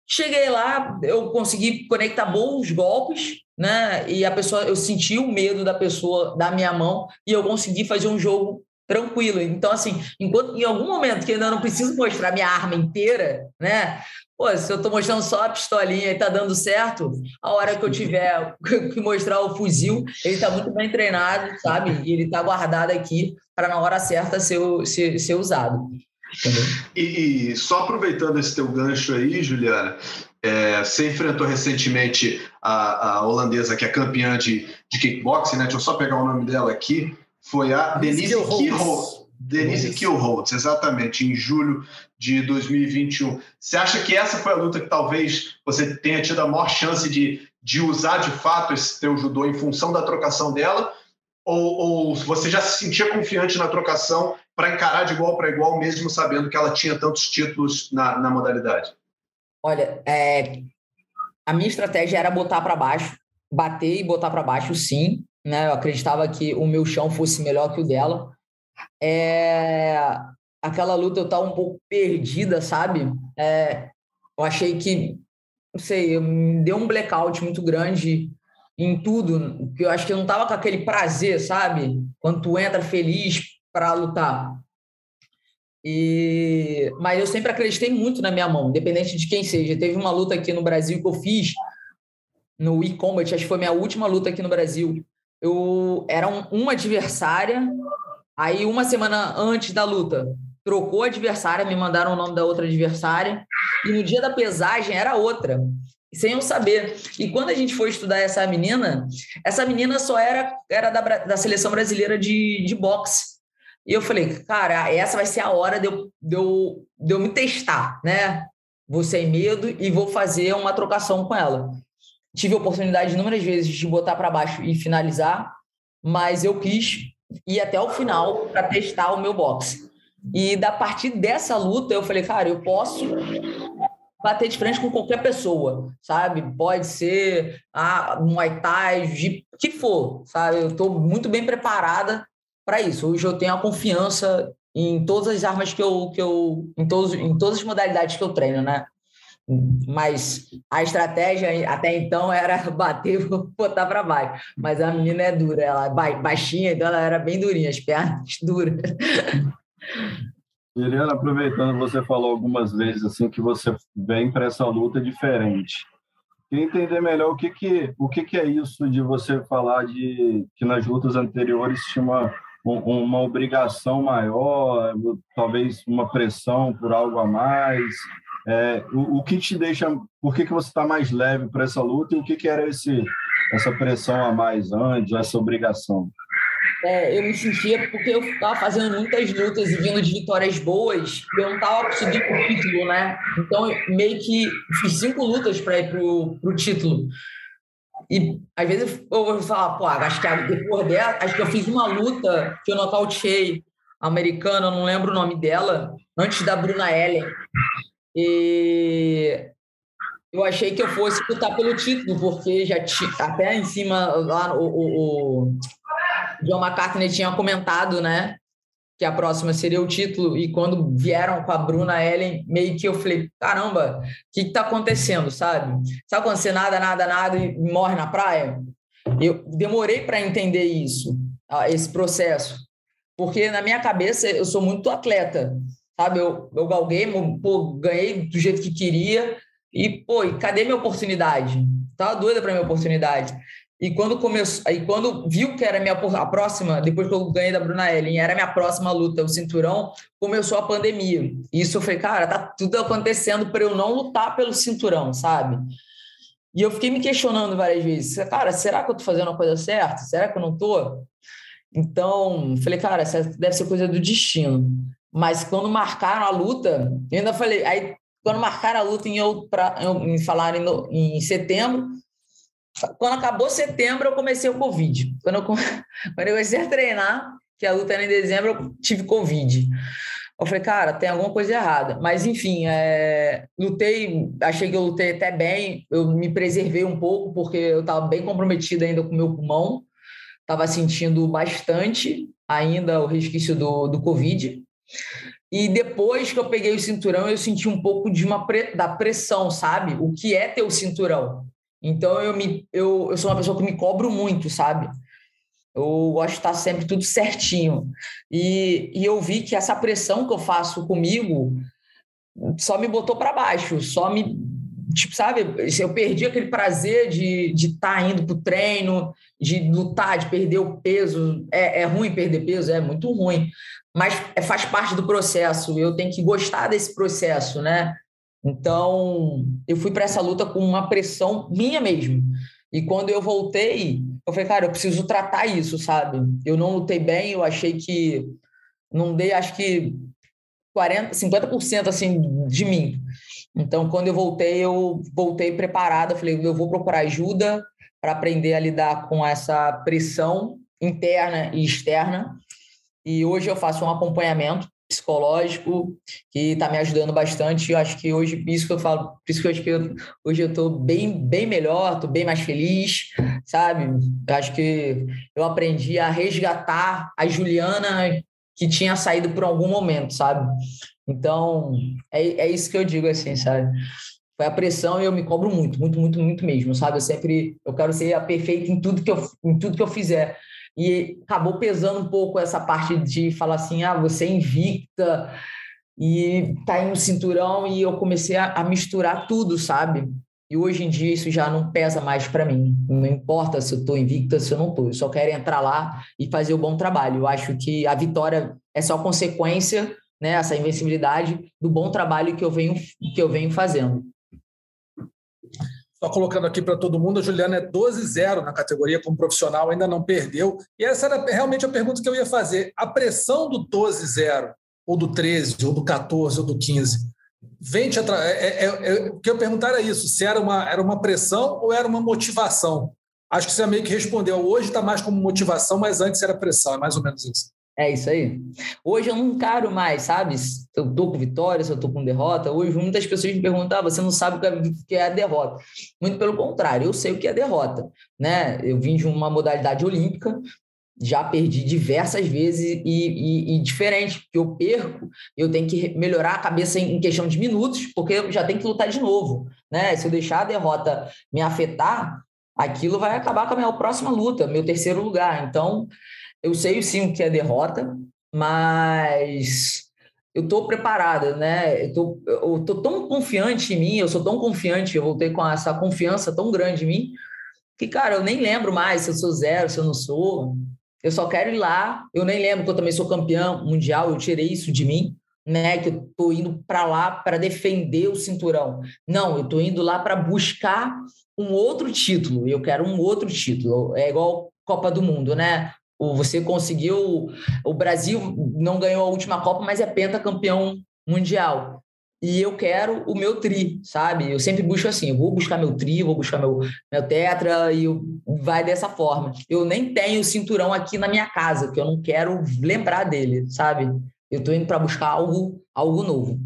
Cheguei lá, eu consegui conectar bons golpes, né? E a pessoa, eu senti o medo da pessoa da minha mão e eu consegui fazer um jogo tranquilo. Então, assim, enquanto em algum momento que ainda não preciso mostrar minha arma inteira, né? Pô, se eu estou mostrando só a pistolinha e tá dando certo, a hora que eu tiver [LAUGHS] que mostrar o fuzil, ele está muito bem treinado, sabe? E ele está guardado aqui para na hora certa ser, ser, ser usado. E, e, só aproveitando esse teu gancho aí, Juliana, é, você enfrentou recentemente a, a, holandesa que é campeã de, de kickboxing, né? Deixa eu só pegar o nome dela aqui. Foi a Denise Kielholtz. Denise Kielholtz, exatamente, em julho de 2021. Você acha que essa foi a luta que talvez você tenha tido a maior chance de, de usar de fato esse teu judô em função da trocação dela? Ou, ou você já se sentia confiante na trocação para encarar de igual para igual, mesmo sabendo que ela tinha tantos títulos na, na modalidade? Olha, é, a minha estratégia era botar para baixo, bater e botar para baixo, sim. Né? Eu acreditava que o meu chão fosse melhor que o dela é, aquela luta eu estava um pouco perdida, sabe? É, eu achei que, não sei, me deu um blackout muito grande em tudo, que eu acho que eu não estava com aquele prazer, sabe? Quando tu entra feliz para lutar. E, mas eu sempre acreditei muito na minha mão, independente de quem seja. Teve uma luta aqui no Brasil que eu fiz no e-commerce, acho que foi minha última luta aqui no Brasil. Eu era um, uma adversária, aí uma semana antes da luta, trocou a adversária, me mandaram o nome da outra adversária, e no dia da pesagem era outra, sem eu saber. E quando a gente foi estudar essa menina, essa menina só era, era da, da seleção brasileira de, de boxe. E eu falei, cara, essa vai ser a hora de eu, de eu, de eu me testar, né? Vou sem medo e vou fazer uma trocação com ela. Tive a oportunidade inúmeras vezes de botar para baixo e finalizar, mas eu quis ir até o final para testar o meu boxe. E da partir dessa luta, eu falei, cara, eu posso bater de frente com qualquer pessoa, sabe? Pode ser ah, um Muay Thai, o que for, sabe? Eu estou muito bem preparada para isso. Hoje eu tenho a confiança em todas as armas que eu, que eu em, todos, em todas as modalidades que eu treino, né? Mas a estratégia até então era [LAUGHS] bater botar para baixo. Mas a menina é dura, ela é baixinha, então ela era bem durinha, as pernas [LAUGHS] duras. Helena, aproveitando, você falou algumas vezes assim que você vem para essa luta diferente. Queria entender melhor o que que, o que que é isso de você falar de que nas lutas anteriores tinha uma, uma obrigação maior, talvez uma pressão por algo a mais. É, o, o, que te deixa, por que, que você está mais leve para essa luta e o que, que era esse, essa pressão a mais antes, essa obrigação? É, eu me sentia porque eu estava fazendo muitas lutas e vindo de vitórias boas e eu não estava conseguindo o título, né? Então, meio que fiz cinco lutas para ir pro, pro título. E às vezes eu vou falar, pô, acho que depois dela, acho que eu fiz uma luta que eu nocauteei a americana, não lembro o nome dela, antes da Bruna Ellen. E eu achei que eu fosse lutar pelo título, porque já tinha até em cima lá o, o, o John McCartney tinha comentado, né? Que a próxima seria o título, e quando vieram com a Bruna Ellen, meio que eu falei: caramba, o que está acontecendo, sabe? Sabe quando você nada, nada, nada e morre na praia? Eu demorei para entender isso, esse processo, porque na minha cabeça eu sou muito atleta, sabe? Eu, eu galguei, pô, ganhei do jeito que queria e, pô, e cadê minha oportunidade? Tava doida para minha oportunidade. E quando começou, aí quando viu que era minha a próxima, depois que eu ganhei da Bruna Ellen, era minha próxima luta, o cinturão, começou a pandemia. E isso eu falei, cara, tá tudo acontecendo para eu não lutar pelo cinturão, sabe? E eu fiquei me questionando várias vezes, cara, será que eu tô fazendo a coisa certa? Será que eu não tô? Então, falei, cara, essa deve ser coisa do destino. Mas quando marcaram a luta, eu ainda falei, aí quando marcaram a luta em, outro, pra, em falaram em, em setembro, quando acabou setembro, eu comecei o Covid. Quando eu, [LAUGHS] quando eu comecei a treinar, que a luta era em dezembro, eu tive Covid. Eu falei, cara, tem alguma coisa errada. Mas, enfim, é, lutei, achei que eu lutei até bem, eu me preservei um pouco, porque eu estava bem comprometido ainda com o meu pulmão, estava sentindo bastante ainda o resquício do, do Covid. E depois que eu peguei o cinturão, eu senti um pouco de uma pre, da pressão, sabe? O que é ter o cinturão? Então eu me eu, eu sou uma pessoa que me cobro muito, sabe? Eu gosto de estar sempre tudo certinho. E, e eu vi que essa pressão que eu faço comigo só me botou para baixo, só me tipo, sabe, eu perdi aquele prazer de estar tá indo para o treino, de lutar, de perder o peso. É, é ruim perder peso, é muito ruim, mas é, faz parte do processo. Eu tenho que gostar desse processo, né? Então, eu fui para essa luta com uma pressão minha mesmo. E quando eu voltei, eu falei, cara, eu preciso tratar isso, sabe? Eu não lutei bem, eu achei que não dei, acho que 40, 50% assim de mim. Então, quando eu voltei, eu voltei preparada, falei, eu vou procurar ajuda para aprender a lidar com essa pressão interna e externa. E hoje eu faço um acompanhamento psicológico que está me ajudando bastante. Eu acho que hoje, isso que eu falo, por isso que eu acho que eu, hoje eu estou bem, bem melhor, estou bem mais feliz, sabe? Eu acho que eu aprendi a resgatar a Juliana que tinha saído por algum momento, sabe? Então, é, é isso que eu digo, assim, sabe? Foi a pressão e eu me cobro muito, muito, muito, muito mesmo, sabe? Eu sempre, eu quero ser a perfeita em tudo que eu, em tudo que eu fizer. E acabou pesando um pouco essa parte de falar assim, ah, você é invicta e tá em um cinturão e eu comecei a, a misturar tudo, sabe? E hoje em dia isso já não pesa mais para mim. Não importa se eu estou invicta, se eu não estou. Eu só quero entrar lá e fazer o bom trabalho. Eu acho que a vitória é só consequência, né, essa invencibilidade do bom trabalho que eu venho que eu venho fazendo. Só colocando aqui para todo mundo, a Juliana é 12-0 na categoria como profissional, ainda não perdeu. E essa era realmente a pergunta que eu ia fazer. A pressão do 12-0, ou do 13, ou do 14, ou do 15, vem te atra... é, é, é, o que eu perguntar é isso: se era uma, era uma pressão ou era uma motivação? Acho que você meio que respondeu. Hoje está mais como motivação, mas antes era pressão, é mais ou menos isso. É isso aí. Hoje eu não encaro mais, sabe? Se eu tô com vitória, se eu tô com derrota. Hoje muitas pessoas me perguntam, ah, você não sabe o que é a derrota. Muito pelo contrário, eu sei o que é derrota. Né? Eu vim de uma modalidade olímpica, já perdi diversas vezes e, e, e, diferente, porque eu perco, eu tenho que melhorar a cabeça em, em, questão de minutos, porque eu já tenho que lutar de novo, né? Se eu deixar a derrota me afetar, aquilo vai acabar com a minha próxima luta, meu terceiro lugar. Então, eu sei sim o que é derrota, mas eu estou preparada, né? Eu tô tão confiante em mim, eu sou tão confiante, eu voltei com essa confiança tão grande em mim, que, cara, eu nem lembro mais se eu sou zero, se eu não sou. Eu só quero ir lá. Eu nem lembro que eu também sou campeão mundial, eu tirei isso de mim, né? Que eu tô indo para lá para defender o cinturão. Não, eu tô indo lá para buscar um outro título. Eu quero um outro título. É igual Copa do Mundo, né? Você conseguiu. O Brasil não ganhou a última Copa, mas é pentacampeão mundial. E eu quero o meu tri, sabe? Eu sempre busco assim, eu vou buscar meu tri, vou buscar meu, meu tetra e eu, vai dessa forma. Eu nem tenho cinturão aqui na minha casa, que eu não quero lembrar dele, sabe? Eu estou indo para buscar algo, algo novo.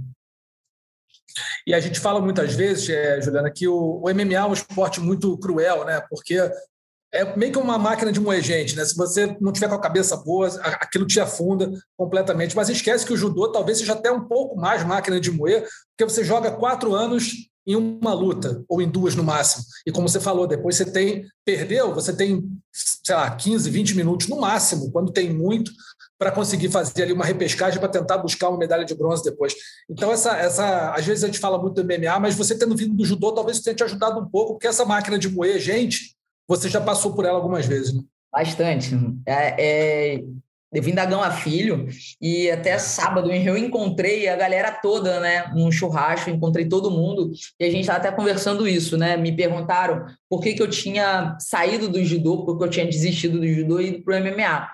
E a gente fala muitas vezes, é, Juliana, que o, o MMA é um esporte muito cruel, né? Porque é meio que uma máquina de moer gente, né? Se você não tiver com a cabeça boa, aquilo te afunda completamente. Mas esquece que o judô talvez seja até um pouco mais máquina de moer, porque você joga quatro anos em uma luta, ou em duas no máximo. E como você falou, depois você tem, perdeu, você tem, sei lá, 15, 20 minutos no máximo, quando tem muito, para conseguir fazer ali uma repescagem para tentar buscar uma medalha de bronze depois. Então, essa, essa, às vezes a gente fala muito do MMA, mas você tendo vindo do judô, talvez tenha te ajudado um pouco, porque essa máquina de moer gente você já passou por ela algumas vezes, né? Bastante. É, é, eu vim da Gama Filho e até sábado eu encontrei a galera toda, né, num churrasco, encontrei todo mundo e a gente estava até conversando isso, né? Me perguntaram por que, que eu tinha saído do judô, porque eu tinha desistido do judô e ido para o MMA.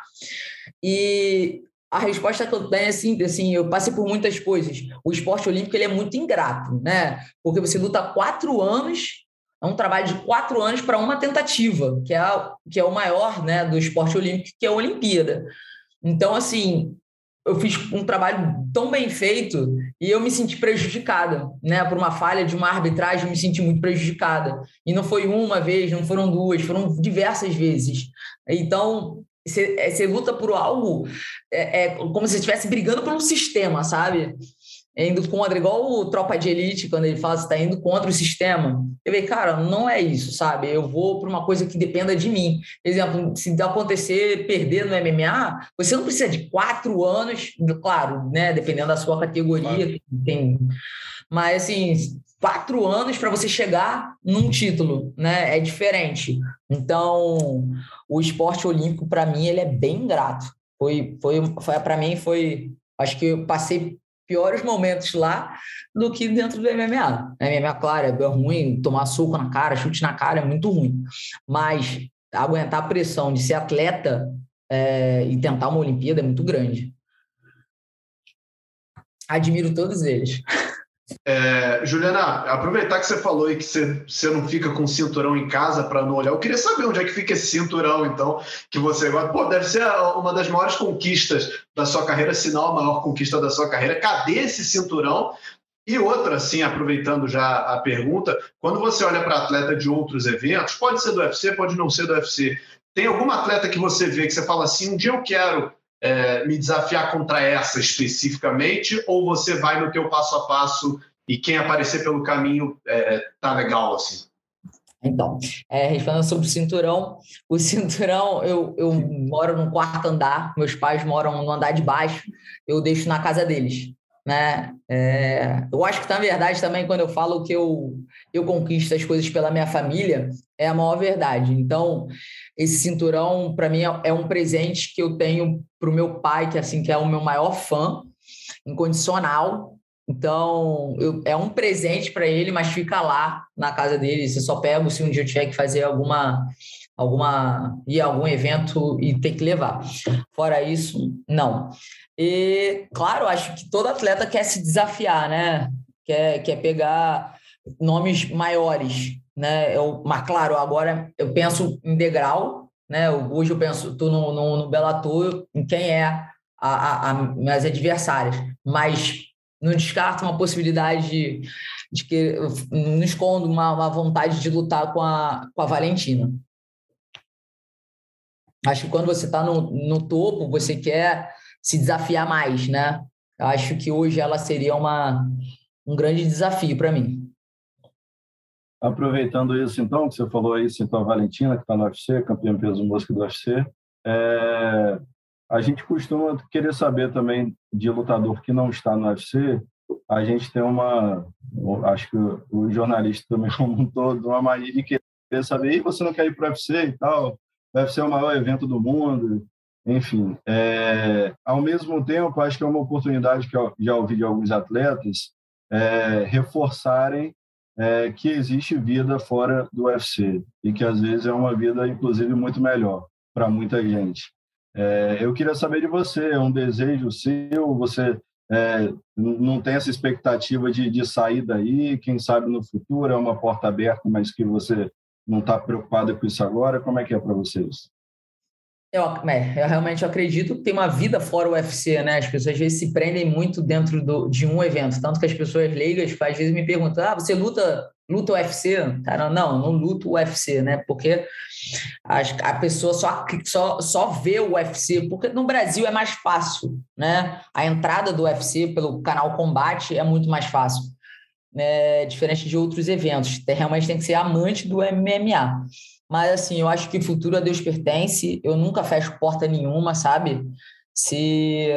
E a resposta que eu tenho é assim, assim, eu passei por muitas coisas. O esporte olímpico ele é muito ingrato, né? Porque você luta quatro anos é um trabalho de quatro anos para uma tentativa, que é, a, que é o maior né, do esporte olímpico, que é a Olimpíada. Então, assim, eu fiz um trabalho tão bem feito e eu me senti prejudicada, né? Por uma falha de uma arbitragem, me senti muito prejudicada. E não foi uma vez, não foram duas, foram diversas vezes. Então, você, é, luta por algo é, é como se estivesse brigando por um sistema, sabe? Indo contra, igual o Tropa de Elite, quando ele fala que está indo contra o sistema. Eu falei, cara, não é isso, sabe? Eu vou para uma coisa que dependa de mim. Por exemplo, se acontecer perder no MMA, você não precisa de quatro anos, claro, né? Dependendo da sua categoria, claro. tem. Mas assim, quatro anos para você chegar num título, né? É diferente. Então, o esporte olímpico, para mim, ele é bem grato. Foi, foi, foi para mim, foi. Acho que eu passei piores momentos lá do que dentro do MMA. MMA, claro, é ruim, tomar soco na cara, chute na cara é muito ruim. Mas aguentar a pressão de ser atleta é, e tentar uma Olimpíada é muito grande. Admiro todos eles. [LAUGHS] É, Juliana, aproveitar que você falou que você, você não fica com cinturão em casa para não olhar, eu queria saber onde é que fica esse cinturão, então, que você gosta. Pô, deve ser uma das maiores conquistas da sua carreira, se não a maior conquista da sua carreira. Cadê esse cinturão? E outra, assim, aproveitando já a pergunta, quando você olha para atleta de outros eventos, pode ser do UFC, pode não ser do UFC, tem alguma atleta que você vê que você fala assim, um dia eu quero é, me desafiar contra essa especificamente, ou você vai no teu passo a passo e quem aparecer pelo caminho é, tá legal assim? Então, é, respondendo sobre o cinturão, o cinturão, eu, eu moro no quarto andar, meus pais moram no andar de baixo, eu deixo na casa deles. Né? É, eu acho que, na verdade, também, quando eu falo que eu, eu conquisto as coisas pela minha família, é a maior verdade. Então, esse cinturão, para mim, é, é um presente que eu tenho para o meu pai, que assim que é o meu maior fã, incondicional, então, eu, é um presente para ele, mas fica lá na casa dele. Você só pega se um dia eu tiver que fazer alguma alguma ir a algum evento e ter que levar. Fora isso, não. E claro, acho que todo atleta quer se desafiar, né? Quer, quer pegar nomes maiores, né? Eu, mas claro, agora eu penso em degrau, né? Hoje eu penso, tô no, no, no Bellator, em quem é a, a, a minhas adversárias, mas não descarto uma possibilidade de, de que não escondo uma, uma vontade de lutar com a, com a Valentina. Acho que quando você está no, no topo, você quer se desafiar mais, né? Eu acho que hoje ela seria uma, um grande desafio para mim. Aproveitando isso, então, que você falou aí, citou a Valentina, que está no UFC, campeã peso mosca do UFC, é, a gente costuma querer saber também de lutador que não está no UFC. A gente tem uma, acho que o jornalista também como um todo, uma mania de querer saber, e você não quer ir para o UFC e tal? O UFC é o maior evento do mundo, enfim. É, ao mesmo tempo, acho que é uma oportunidade que eu já ouvi de alguns atletas é, reforçarem é, que existe vida fora do UFC e que às vezes é uma vida, inclusive, muito melhor para muita gente. É, eu queria saber de você, é um desejo seu? Você é, não tem essa expectativa de, de sair daí? Quem sabe no futuro é uma porta aberta, mas que você não está preocupada com isso agora? Como é que é para vocês? Eu, é, eu realmente acredito que tem uma vida fora o UFC, né? As pessoas às vezes se prendem muito dentro do, de um evento. Tanto que as pessoas leigas às vezes me perguntam: ah, você luta, luta UFC? Cara, não, não luto UFC, né? Porque a, a pessoa só, só, só vê o UFC, porque no Brasil é mais fácil, né? A entrada do UFC pelo canal Combate é muito mais fácil. Né? Diferente de outros eventos. Realmente tem que ser amante do MMA. Mas, assim, eu acho que o futuro a Deus pertence. Eu nunca fecho porta nenhuma, sabe? Se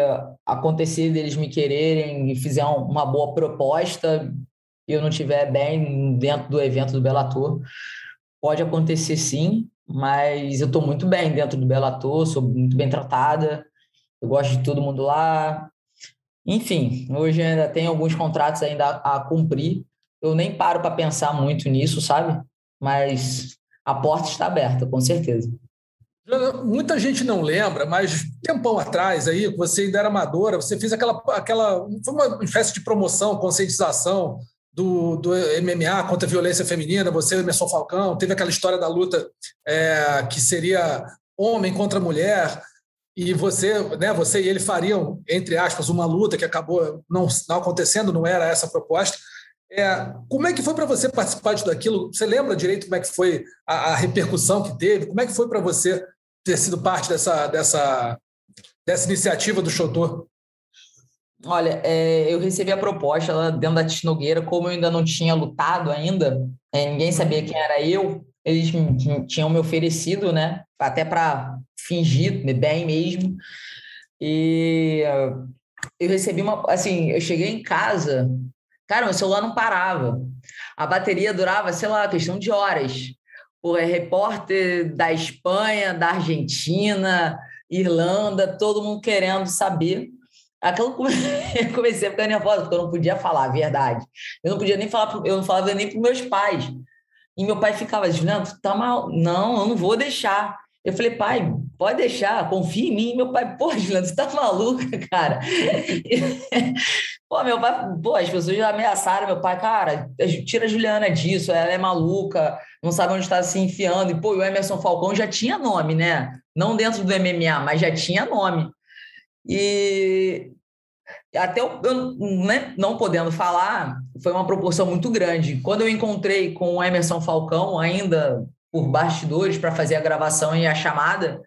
acontecer deles me quererem e fizer uma boa proposta e eu não estiver bem dentro do evento do Bellator, pode acontecer sim, mas eu estou muito bem dentro do Bellator, sou muito bem tratada, eu gosto de todo mundo lá. Enfim, hoje ainda tem alguns contratos ainda a, a cumprir. Eu nem paro para pensar muito nisso, sabe? Mas a porta está aberta, com certeza. Muita gente não lembra, mas tempão atrás aí, você ainda era amadora, você fez aquela, aquela foi uma espécie de promoção, conscientização do, do MMA contra a violência feminina, você, Emerson Falcão, teve aquela história da luta é, que seria homem contra mulher, e você, né, você e ele fariam, entre aspas, uma luta que acabou não, não acontecendo, não era essa a proposta. É, como é que foi para você participar de tudo aquilo? Você lembra direito como é que foi a, a repercussão que teve? Como é que foi para você ter sido parte dessa, dessa, dessa iniciativa do Chotô? Olha, é, eu recebi a proposta lá dentro da Tisnogueira, como eu ainda não tinha lutado ainda, é, ninguém sabia quem era eu, eles tinham me oferecido, né, até para fingir bem mesmo, e eu recebi uma, assim, eu cheguei em casa, Cara, meu celular não parava. A bateria durava, sei lá, questão de horas. Pô, é repórter da Espanha, da Argentina, Irlanda, todo mundo querendo saber. Aquilo [LAUGHS] eu comecei a ficar nervosa, porque eu não podia falar a verdade. Eu não podia nem falar, eu não falava nem para meus pais. E meu pai ficava, Juliano, tá mal. Não, eu não vou deixar. Eu falei, pai, pode deixar, confia em mim. Meu pai, pô, Juliano, você tá maluca, [LAUGHS] cara? pô, meu pai, pô, as pessoas já ameaçaram meu pai, cara, tira a Juliana disso, ela é maluca, não sabe onde está se enfiando. E, pô, o Emerson Falcão já tinha nome, né? Não dentro do MMA, mas já tinha nome. E até eu, eu né, não podendo falar, foi uma proporção muito grande. Quando eu encontrei com o Emerson Falcão, ainda por bastidores para fazer a gravação e a chamada,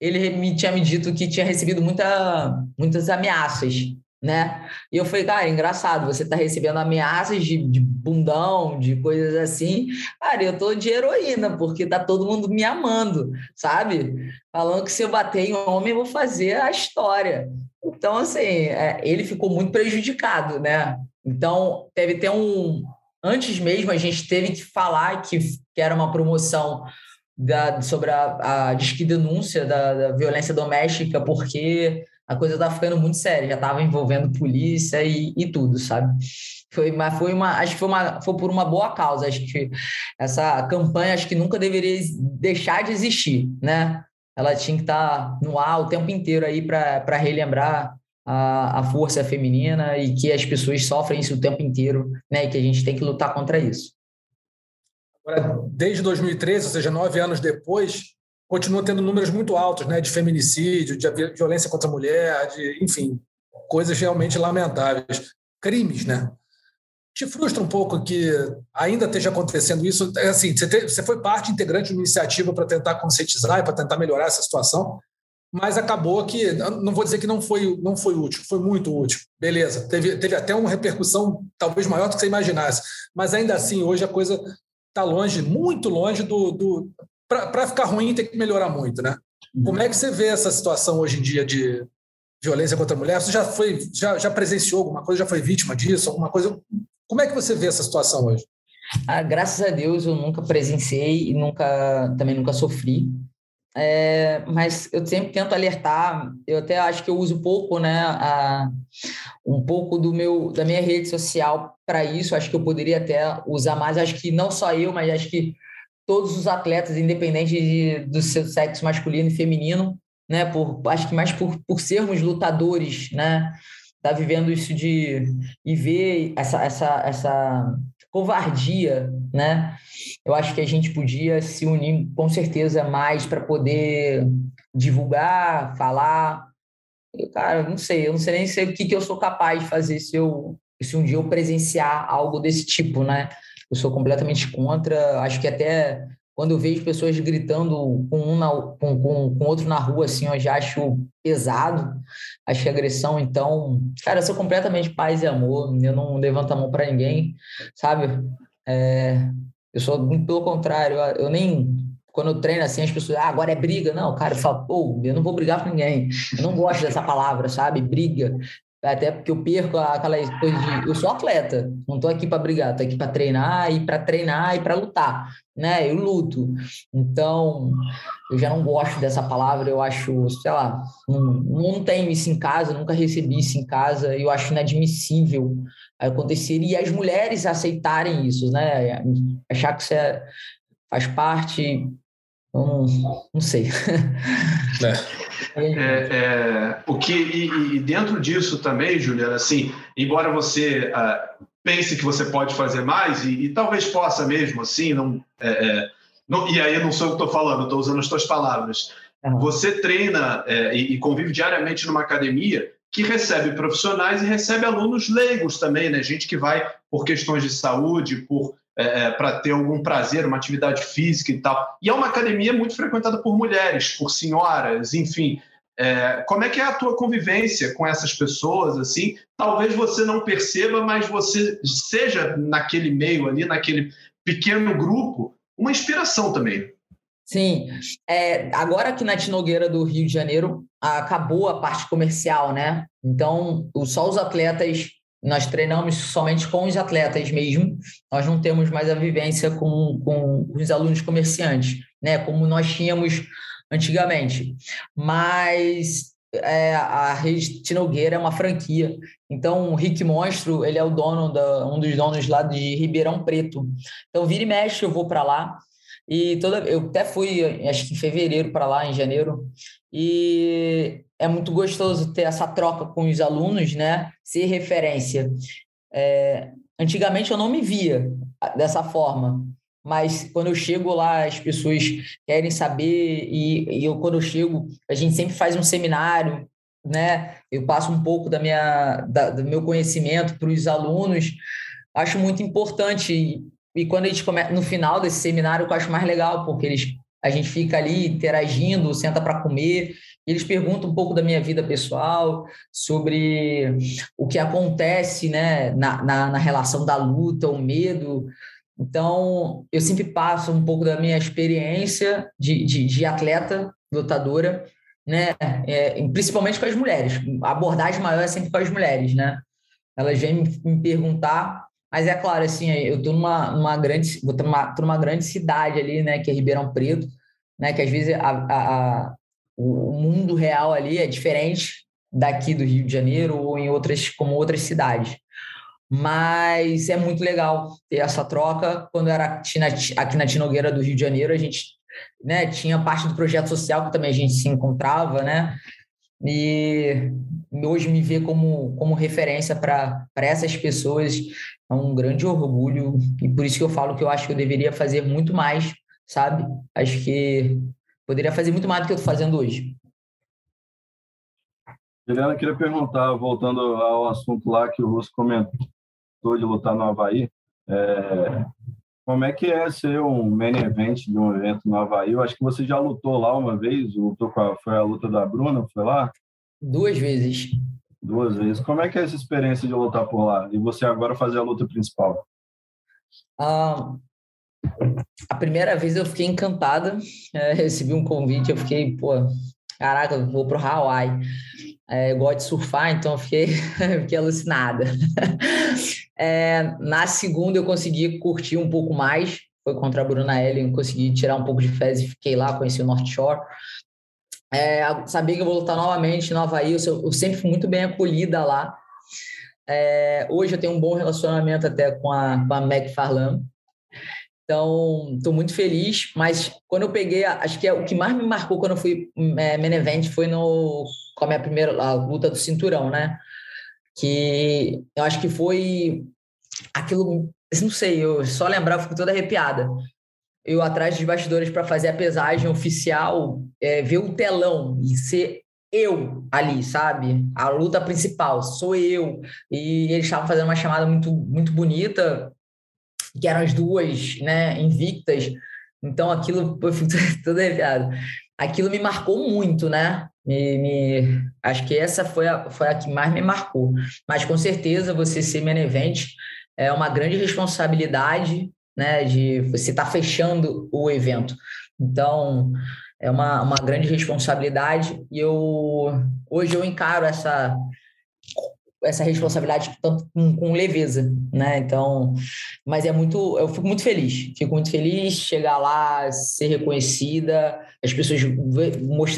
ele me tinha me dito que tinha recebido muita, muitas ameaças, né? E eu falei, cara, engraçado, você tá recebendo ameaças de, de bundão, de coisas assim. Cara, eu tô de heroína, porque tá todo mundo me amando, sabe? Falando que se eu bater em homem, eu vou fazer a história. Então, assim, é, ele ficou muito prejudicado, né? Então, teve até um. Antes mesmo, a gente teve que falar que, que era uma promoção da, sobre a, a disque denúncia da, da, violência doméstica, porque a coisa estava ficando muito séria, já estava envolvendo polícia e, e, tudo, sabe? Foi, mas foi uma, acho que foi, uma, foi por uma boa causa, acho que essa campanha acho que nunca deveria deixar de existir, né? Ela tinha que estar tá no ar o tempo inteiro aí para relembrar a, a força feminina e que as pessoas sofrem isso o tempo inteiro, né? E que a gente tem que lutar contra isso. Desde 2013, ou seja, nove anos depois, continua tendo números muito altos, né, de feminicídio, de violência contra a mulher, de, enfim, coisas realmente lamentáveis, crimes, né? Te frustra um pouco que ainda esteja acontecendo isso? É assim, você, te, você foi parte integrante de uma iniciativa para tentar conscientizar e para tentar melhorar essa situação, mas acabou que, não vou dizer que não foi, não foi útil, foi muito útil. Beleza, teve, teve até uma repercussão talvez maior do que você imaginasse, mas ainda assim, hoje a coisa está longe, muito longe do. do Para ficar ruim, tem que melhorar muito, né? Como é que você vê essa situação hoje em dia de violência contra a mulher? Você já foi, já, já presenciou alguma coisa, já foi vítima disso, alguma coisa? Como é que você vê essa situação hoje? Ah, graças a Deus eu nunca presenciei e nunca também nunca sofri. É, mas eu sempre tento alertar. Eu até acho que eu uso pouco, né, a, um pouco do meu da minha rede social para isso. Acho que eu poderia até usar mais. Acho que não só eu, mas acho que todos os atletas, independente de, do seu sexo masculino e feminino, né, por acho que mais por, por sermos lutadores, né, tá vivendo isso de e ver essa essa essa covardia, né? Eu acho que a gente podia se unir com certeza mais para poder divulgar, falar. Eu, cara, não sei, eu não sei nem sei o que, que eu sou capaz de fazer se eu se um dia eu presenciar algo desse tipo, né? Eu sou completamente contra. Acho que até quando eu vejo pessoas gritando com um na, com, com, com outro na rua, assim, eu já acho pesado, acho que agressão. Então, cara, eu sou completamente paz e amor, eu não levanto a mão para ninguém, sabe? É, eu sou pelo contrário, eu nem. Quando eu treino assim, as pessoas, ah, agora é briga. Não, cara, eu falo, pô, eu não vou brigar com ninguém. Eu não gosto dessa palavra, sabe? Briga. Até porque eu perco aquela coisa de. Eu sou atleta, não estou aqui para brigar, estou aqui para treinar e para treinar e para lutar, né? Eu luto. Então, eu já não gosto dessa palavra, eu acho, sei lá, não, não tenho isso em casa, nunca recebi isso em casa, eu acho inadmissível acontecer e as mulheres aceitarem isso, né? Achar que você faz parte, não, não sei. [LAUGHS] É. É, é, o que e, e, dentro disso também, Juliana, assim, embora você uh, pense que você pode fazer mais e, e talvez possa mesmo, assim, não, é, é não e aí não sou eu que estou falando, estou usando as tuas palavras. Uhum. Você treina é, e, e convive diariamente numa academia que recebe profissionais e recebe alunos leigos também, né? Gente que vai por questões de saúde, por é, é para ter algum prazer, uma atividade física e tal. E é uma academia muito frequentada por mulheres, por senhoras, enfim. É, como é que é a tua convivência com essas pessoas? Assim, talvez você não perceba, mas você seja naquele meio ali, naquele pequeno grupo, uma inspiração também. Sim, é, agora aqui na Tinogueira do Rio de Janeiro acabou a parte comercial, né? Então, só os atletas nós treinamos somente com os atletas mesmo, nós não temos mais a vivência com, com os alunos comerciantes, né? Como nós tínhamos antigamente. Mas é, a rede Tinogueira é uma franquia. Então, o Rick Monstro, ele é o dono, da, um dos donos lá de Ribeirão Preto. Então, vira e mexe, eu vou para lá. E toda, eu até fui, acho que em fevereiro para lá, em janeiro. E é muito gostoso ter essa troca com os alunos, né? Ser referência. É, antigamente eu não me via dessa forma, mas quando eu chego lá, as pessoas querem saber, e, e eu, quando eu chego, a gente sempre faz um seminário, né? Eu passo um pouco da minha, da, do meu conhecimento para os alunos, acho muito importante. E, e quando a gente começa, no final desse seminário, eu acho mais legal, porque eles a gente fica ali interagindo, senta para comer. Eles perguntam um pouco da minha vida pessoal, sobre o que acontece né, na, na, na relação da luta, o medo. Então, eu sempre passo um pouco da minha experiência de, de, de atleta, lutadora, né? É, principalmente com as mulheres. A abordagem maior é sempre com as mulheres, né? Elas vêm me perguntar, mas é claro, assim, eu estou numa, numa grande, vou numa, tô numa grande cidade ali, né? Que é Ribeirão Preto, né? Que às vezes a, a, a, o mundo real ali é diferente daqui do Rio de Janeiro ou em outras, como outras cidades. Mas é muito legal ter essa troca. Quando eu era aqui na Tinogueira do Rio de Janeiro, a gente né, tinha parte do projeto social que também a gente se encontrava, né? E hoje me ver como, como referência para essas pessoas é um grande orgulho. E por isso que eu falo que eu acho que eu deveria fazer muito mais, sabe? Acho que poderia fazer muito mais do que eu estou fazendo hoje. Juliana, queria perguntar, voltando ao assunto lá que o Russo comentou de lutar no Havaí, é, como é que é ser um main event de um evento no Havaí? Eu acho que você já lutou lá uma vez, lutou com a, foi a luta da Bruna, foi lá? Duas vezes. Duas vezes. Como é que é essa experiência de lutar por lá? E você agora fazer a luta principal? Ah, a primeira vez eu fiquei encantada, é, recebi um convite, eu fiquei, pô, caraca, vou pro Hawaii. É, eu gosto de surfar, então eu fiquei, [LAUGHS] fiquei alucinada. [LAUGHS] É, na segunda eu consegui curtir um pouco mais, foi contra a Bruna Ellen, consegui tirar um pouco de fezes e fiquei lá, conheci o North Shore. É, sabia que eu vou lutar novamente no Havaí, eu, eu sempre fui muito bem acolhida lá. É, hoje eu tenho um bom relacionamento até com a, com a Meg Farlan. Então, estou muito feliz, mas quando eu peguei, acho que é, o que mais me marcou quando eu fui é, foi no, com a minha primeira a luta do cinturão, né? que eu acho que foi aquilo, não sei, eu só lembrar, eu fico toda arrepiada. Eu atrás dos bastidores para fazer a pesagem oficial, é, ver o telão e ser eu ali, sabe? A luta principal, sou eu. E eles estavam fazendo uma chamada muito, muito bonita, que eram as duas, né, invictas. Então aquilo, eu fico [LAUGHS] toda arrepiada. Aquilo me marcou muito, né? Me, me, acho que essa foi a, foi a que mais me marcou. Mas com certeza você ser main event é uma grande responsabilidade, né? De você estar tá fechando o evento. Então é uma, uma grande responsabilidade e eu hoje eu encaro essa essa responsabilidade tanto com, com, leveza, né? Então, mas é muito, eu fico muito feliz, fico muito feliz chegar lá, ser reconhecida, as pessoas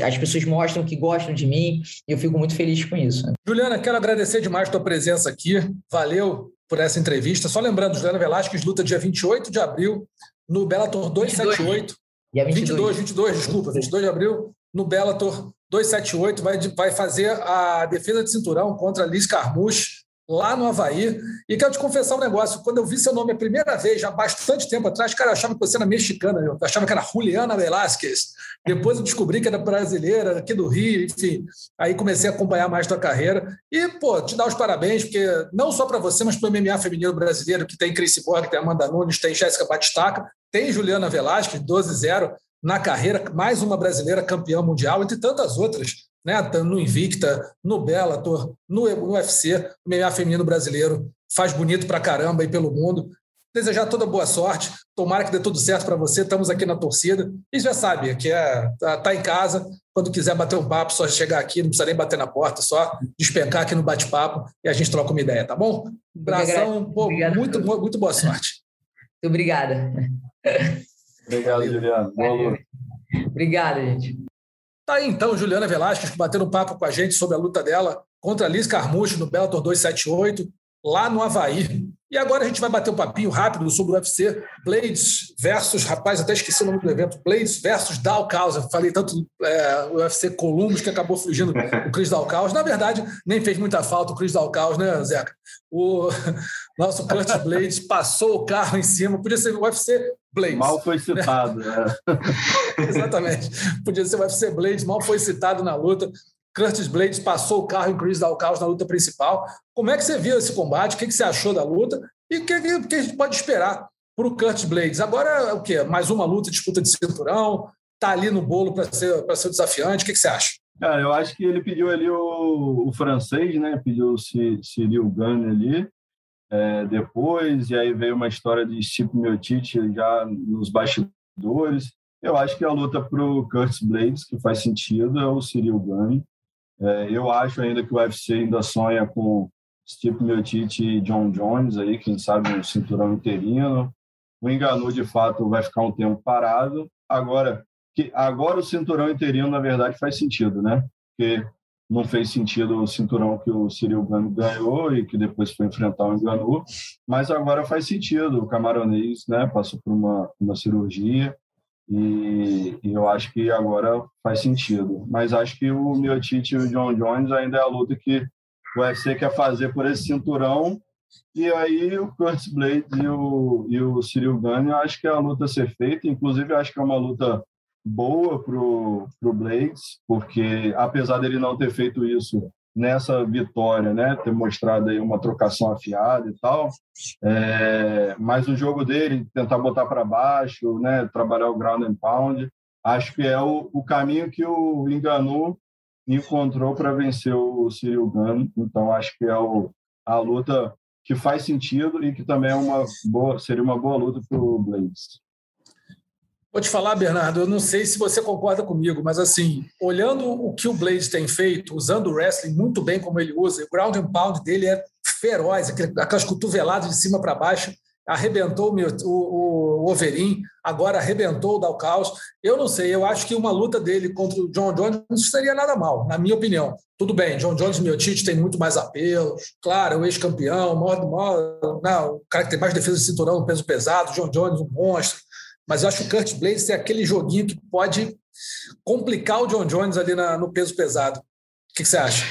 as pessoas mostram que gostam de mim e eu fico muito feliz com isso. Juliana, quero agradecer demais a tua presença aqui, valeu por essa entrevista. Só lembrando, Juliana Velasquez luta dia 28 de abril no Bellator 278. 22. 22, 22, desculpa, 22 de abril no Bellator 278 vai, vai fazer a defesa de cinturão contra Liz Carmouche lá no Havaí. E quero te confessar um negócio: quando eu vi seu nome a primeira vez, já há bastante tempo atrás, cara, eu achava que você era mexicana, eu achava que era Juliana Velasquez. Depois eu descobri que era brasileira, aqui do Rio, enfim. Aí comecei a acompanhar mais tua carreira. E, pô, te dar os parabéns, porque não só para você, mas para o MMA feminino brasileiro, que tem Chris Borg, tem Amanda Nunes, tem Jéssica Batistaca, tem Juliana Velasquez, 12-0 na carreira, mais uma brasileira campeã mundial, entre tantas outras, né? no Invicta, no Bellator, no, UFC, o MMA feminino brasileiro faz bonito pra caramba aí pelo mundo. Desejar toda boa sorte, tomara que dê tudo certo para você, estamos aqui na torcida. E já sabe, que é, tá, tá, em casa, quando quiser bater um papo, só chegar aqui, não precisa nem bater na porta, só despencar aqui no bate-papo e a gente troca uma ideia, tá bom? Um abração, muito, muito boa sorte. Muito obrigada. Obrigado, Juliano. Boa Obrigado, gente. Tá aí então, Juliana Velasquez, batendo um papo com a gente sobre a luta dela contra a Liz Carmucho no Bellator 278, lá no Havaí. E agora a gente vai bater um papinho rápido sobre o UFC Blades versus, rapaz, até esqueci o nome do evento, Blades versus Dalcausa. Falei tanto é, o UFC Columbus que acabou fugindo o Chris Dalcaus. Na verdade, nem fez muita falta o Chris Dalcaus, né, Zeca? O [LAUGHS] nosso Curtis Blades passou o carro em cima, podia ser o UFC Blades. Mal foi citado. Né? [LAUGHS] Exatamente. Podia ser o UFC Blades, mal foi citado na luta. Curtis Blades passou o carro em Chris Dalcaus na luta principal. Como é que você viu esse combate? O que você achou da luta? E o que, que, a gente pode esperar para o Curtis Blades? Agora, o quê? Mais uma luta, disputa de cinturão? tá ali no bolo para ser, ser desafiante? O que, que você acha? Cara, eu acho que ele pediu ali o, o francês, né? Pediu o Cyril Gane ali é, depois, e aí veio uma história de Stipe Miocic já nos bastidores. Eu acho que a luta para o Curtis Blades, que faz sentido, é o Cyril Gane. É, eu acho ainda que o UFC ainda sonha com Stipe Miocic e John Jones aí, quem sabe um cinturão interino. O Enganu, de fato, vai ficar um tempo parado. Agora, que agora o cinturão interino, na verdade, faz sentido, né? Porque não fez sentido o cinturão que o Cyril Gano ganhou e que depois foi enfrentar o Enganu, mas agora faz sentido. O camaronês né, passou por uma, uma cirurgia e, e, eu acho que agora faz sentido. Mas acho que o Miotite e o John Jones ainda é a luta que o UFC quer fazer por esse cinturão e aí o Curtis Blades e o, e o Cyril Gane, acho que é a luta a ser feita. Inclusive, acho que é uma luta boa para o Blades, porque apesar dele não ter feito isso nessa vitória, né, ter mostrado aí uma trocação afiada e tal, é, mas o jogo dele, tentar botar para baixo, né, trabalhar o ground and pound, acho que é o, o caminho que o Enganu encontrou para vencer o Cyril Gano, então acho que é o, a luta que faz sentido e que também é uma boa, seria uma boa luta para o Blades. Vou te falar, Bernardo, eu não sei se você concorda comigo, mas assim, olhando o que o Blaze tem feito, usando o wrestling muito bem como ele usa, o ground and pound dele é feroz, aquelas cotoveladas de cima para baixo, arrebentou o, o, o agora arrebentou o Dalcaus. Eu não sei, eu acho que uma luta dele contra o John Jones não seria nada mal, na minha opinião. Tudo bem, John Jones e Miotite tem muito mais apelo, claro, o ex-campeão, o, não, o cara que tem mais defesa de cinturão peso pesado, John Jones, um monstro mas eu acho que o Kurt Blaze é aquele joguinho que pode complicar o John Jones ali na, no peso pesado. O que, que você acha?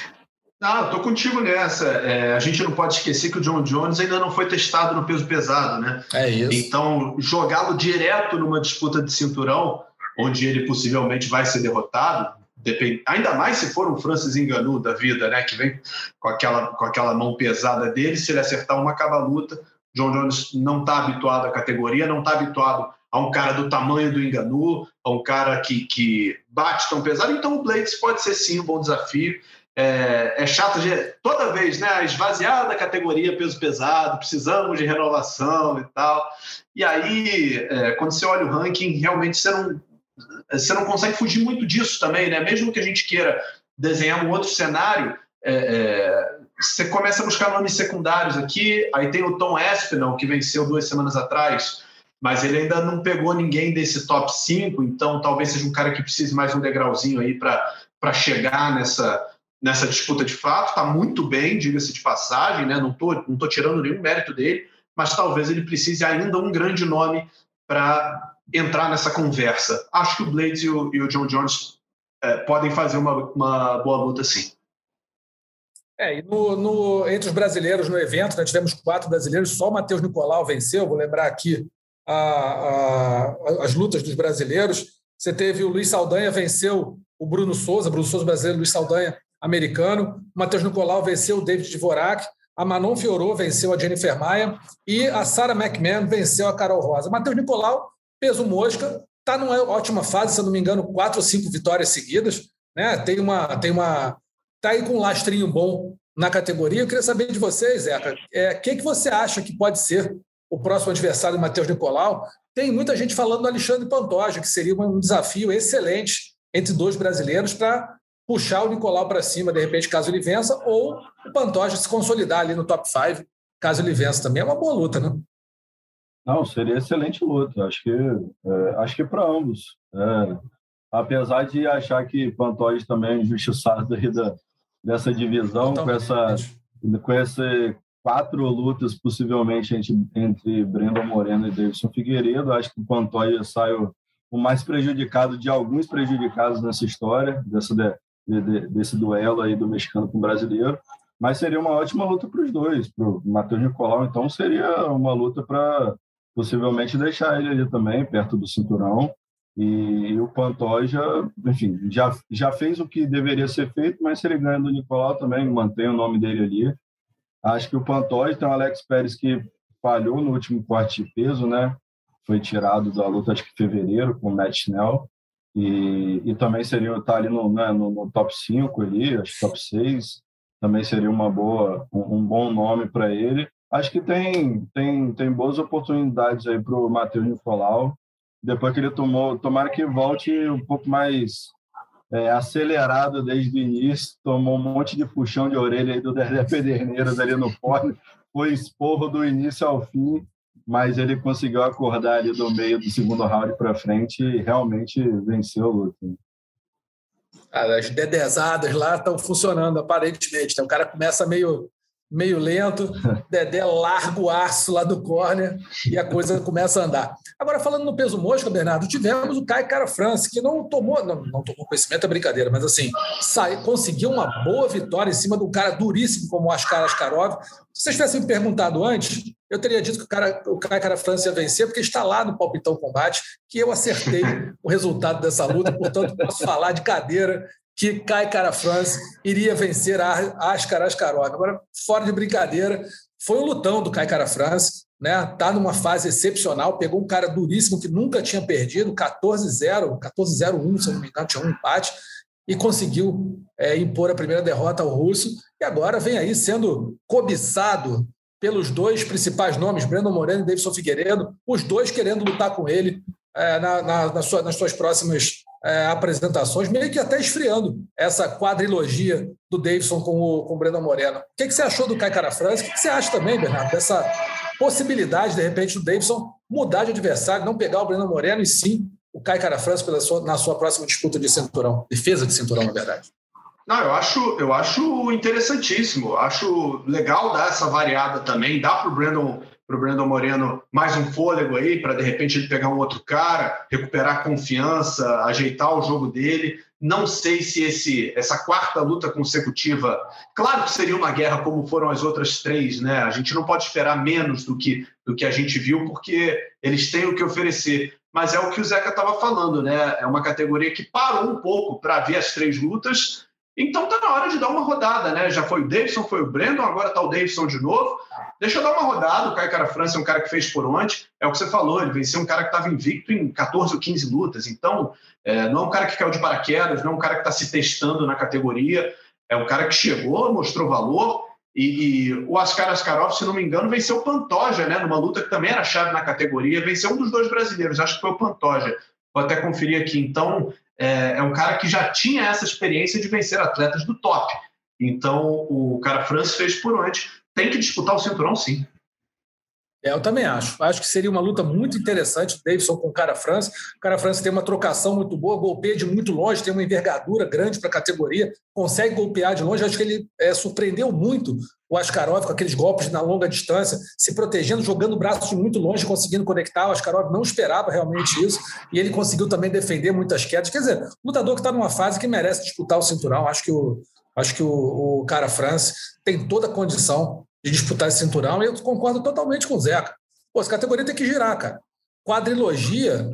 Não, estou contigo nessa. É, a gente não pode esquecer que o John Jones ainda não foi testado no peso pesado, né? É isso. Então, jogá-lo direto numa disputa de cinturão, onde ele possivelmente vai ser derrotado, depend... ainda mais se for um Francis Enganu da vida, né? Que vem com aquela, com aquela mão pesada dele, se ele acertar uma acaba a luta. John Jones não está habituado à categoria, não está habituado a um cara do tamanho do Enganu, a um cara que, que bate tão pesado. Então o Blades pode ser sim um bom desafio. É, é chato de toda vez, né? Esvaziada a categoria peso pesado, precisamos de renovação e tal. E aí, é, quando você olha o ranking, realmente você não, você não consegue fugir muito disso também, né? Mesmo que a gente queira desenhar um outro cenário, é, é você começa a buscar nomes secundários aqui. Aí tem o Tom Espinal, que venceu duas semanas atrás mas ele ainda não pegou ninguém desse top 5, então talvez seja um cara que precise mais um degrauzinho aí para chegar nessa, nessa disputa de fato. Está muito bem, diga-se de passagem, né? não estou não tô tirando nenhum mérito dele, mas talvez ele precise ainda um grande nome para entrar nessa conversa. Acho que o Blades e o, e o John Jones é, podem fazer uma, uma boa luta sim. É, e no, no, entre os brasileiros no evento, né, tivemos quatro brasileiros, só o Matheus Nicolau venceu, vou lembrar aqui a, a, as lutas dos brasileiros. Você teve o Luiz Saldanha venceu o Bruno Souza, Bruno Souza brasileiro, Luiz Saldanha americano. O Matheus Nicolau venceu o David Dvorak. A Manon Fiorot venceu a Jennifer Maia. E a Sarah McMahon venceu a Carol Rosa. Matheus Nicolau, peso mosca, está numa ótima fase, se eu não me engano, quatro ou cinco vitórias seguidas. Né? Tem uma. Tem uma Está aí com um lastrinho bom na categoria. Eu queria saber de vocês, Zeca, o é, que, que você acha que pode ser o próximo adversário, Matheus Nicolau, tem muita gente falando do Alexandre Pantoja, que seria um desafio excelente entre dois brasileiros para puxar o Nicolau para cima, de repente, caso ele vença, ou o Pantoja se consolidar ali no top 5, caso ele vença também. É uma boa luta, né? Não, seria excelente luta. Acho que, é, acho que para ambos. É, apesar de achar que Pantoja também é injustiçado da, dessa divisão, com essa, com esse quatro lutas possivelmente entre, entre Brandon Moreno e Davidson Figueiredo. Acho que o Pantoja saiu o mais prejudicado de alguns prejudicados nessa história, dessa, de, de, desse duelo aí do mexicano com o brasileiro. Mas seria uma ótima luta para os dois. Para o Matheus Nicolau, então, seria uma luta para possivelmente deixar ele ali também, perto do cinturão. E, e, o Pantoja, enfim, já, já fez o que deveria ser feito, mas se ele ganha do Nicolau também, mantém o nome dele ali, Acho que o Pantoja tem o Alex Pérez que falhou no último corte de peso, né? Foi tirado da luta, acho que em fevereiro, com o Matt Snell. E, e também seria estar tá ali no, né, no, no, top 5 ali, acho que top 6, também seria uma boa, um, um bom nome para ele. Acho que tem, tem, tem boas oportunidades aí para o Matheus Nicolau. Depois que ele tomou, tomara que volte um pouco mais é, acelerado desde o início, tomou um monte de puxão de orelha aí do Dedé Pederneiras ali no pole, foi esporro do início ao fim, mas ele conseguiu acordar ali do meio do segundo round para frente e realmente venceu o luta. As dedezadas lá estão funcionando aparentemente. Então, o cara começa meio meio lento, [LAUGHS] Dedé larga o aço lá do corner e a coisa começa a andar. Agora, falando no peso mosca, Bernardo, tivemos o Kai Cara France, que não tomou, não, não tomou conhecimento, é brincadeira, mas assim, sai, conseguiu uma boa vitória em cima de um cara duríssimo como o Askar Askarov. Se vocês tivessem me perguntado antes, eu teria dito que o, cara, o Cara France ia vencer, porque está lá no Palpitão Combate, que eu acertei o resultado dessa luta, portanto, posso falar de cadeira que Kai Cara France iria vencer a Askar Askarov. Agora, fora de brincadeira, foi um lutão do Kai Cara France, né? Tá numa fase excepcional, pegou um cara duríssimo que nunca tinha perdido, 14-0, 14-0-1, se não me engano, tinha um empate, e conseguiu é, impor a primeira derrota ao russo, e agora vem aí sendo cobiçado pelos dois principais nomes, Brandon Moreno e Davidson Figueiredo, os dois querendo lutar com ele é, na, na, na sua, nas suas próximas é, apresentações, meio que até esfriando essa quadrilogia do Davidson com o, com o Breno Moreno. O que, que você achou do Kai Cara France? O que, que você acha também, Bernardo, dessa possibilidade, de repente, do Davidson mudar de adversário, não pegar o Breno Moreno e sim o Kai Cara France pela sua, na sua próxima disputa de cinturão, defesa de cinturão, na verdade? Não, eu acho, eu acho interessantíssimo. Acho legal dar essa variada também, dá para o Brandon para o Brandon Moreno mais um fôlego aí, para de repente ele pegar um outro cara, recuperar confiança, ajeitar o jogo dele. Não sei se esse, essa quarta luta consecutiva, claro que seria uma guerra como foram as outras três, né? A gente não pode esperar menos do que, do que a gente viu, porque eles têm o que oferecer. Mas é o que o Zeca estava falando, né? É uma categoria que parou um pouco para ver as três lutas então está na hora de dar uma rodada, né? Já foi o Davidson, foi o Brandon, agora está o Davidson de novo. Deixa eu dar uma rodada. O Caio Cara França é um cara que fez por onde. É o que você falou, ele venceu um cara que estava invicto em 14 ou 15 lutas. Então, é, não é um cara que caiu de paraquedas, não é um cara que está se testando na categoria. É um cara que chegou, mostrou valor. E, e o Askar Askarov, se não me engano, venceu o Pantoja, né? Numa luta que também era chave na categoria. Venceu um dos dois brasileiros, acho que foi o Pantoja. Vou até conferir aqui. Então, é, é um cara que já tinha essa experiência de vencer atletas do top. Então, o cara France fez por onde. Tem que disputar o cinturão, sim. É, eu também acho. Acho que seria uma luta muito interessante, Davidson com o cara França. O cara França tem uma trocação muito boa, golpeia de muito longe, tem uma envergadura grande para a categoria, consegue golpear de longe. Acho que ele é, surpreendeu muito o Askarov com aqueles golpes na longa distância, se protegendo, jogando o braço de muito longe, conseguindo conectar. O Askarov não esperava realmente isso e ele conseguiu também defender muitas quedas. Quer dizer, lutador que está numa fase que merece disputar o cinturão. Acho que o, acho que o, o cara France tem toda a condição de disputar esse cinturão, e eu concordo totalmente com o Zeca. Pô, essa categoria tem que girar, cara. Quadrilogia.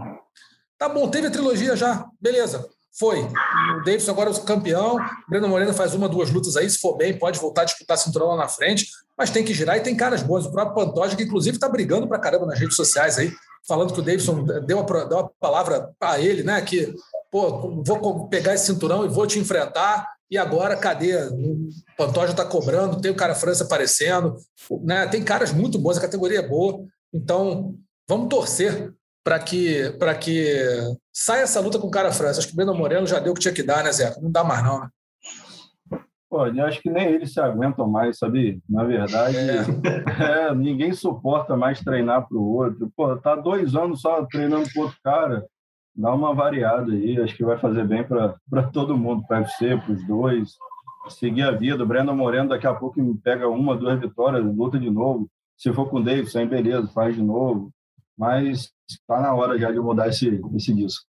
Tá bom, teve a trilogia já, beleza. Foi. O Davidson agora é o campeão. O Breno Moreno faz uma, duas lutas aí. Se for bem, pode voltar a disputar cinturão lá na frente. Mas tem que girar e tem caras boas. O próprio Pantoja, que inclusive está brigando pra caramba nas redes sociais aí, falando que o Davidson deu a, deu a palavra para ele, né? Que, pô, vou pegar esse cinturão e vou te enfrentar. E agora, cadê? O Pantoja está cobrando, tem o cara França aparecendo, né? tem caras muito bons, a categoria é boa. Então, vamos torcer para que, que saia essa luta com o cara França. Acho que o Breno Moreno já deu o que tinha que dar, né, Zé? Não dá mais, não, né? Pô, eu acho que nem eles se aguentam mais, sabe? Na verdade, é. [LAUGHS] É, ninguém suporta mais treinar para o outro. Pô, tá dois anos só treinando para outro cara dá uma variada aí, acho que vai fazer bem para todo mundo, para o UFC, para os dois, seguir a vida. O Breno Moreno daqui a pouco pega uma, duas vitórias, luta de novo. Se for com o Davidson, beleza, faz de novo. Mas está na hora já de mudar esse, esse disco.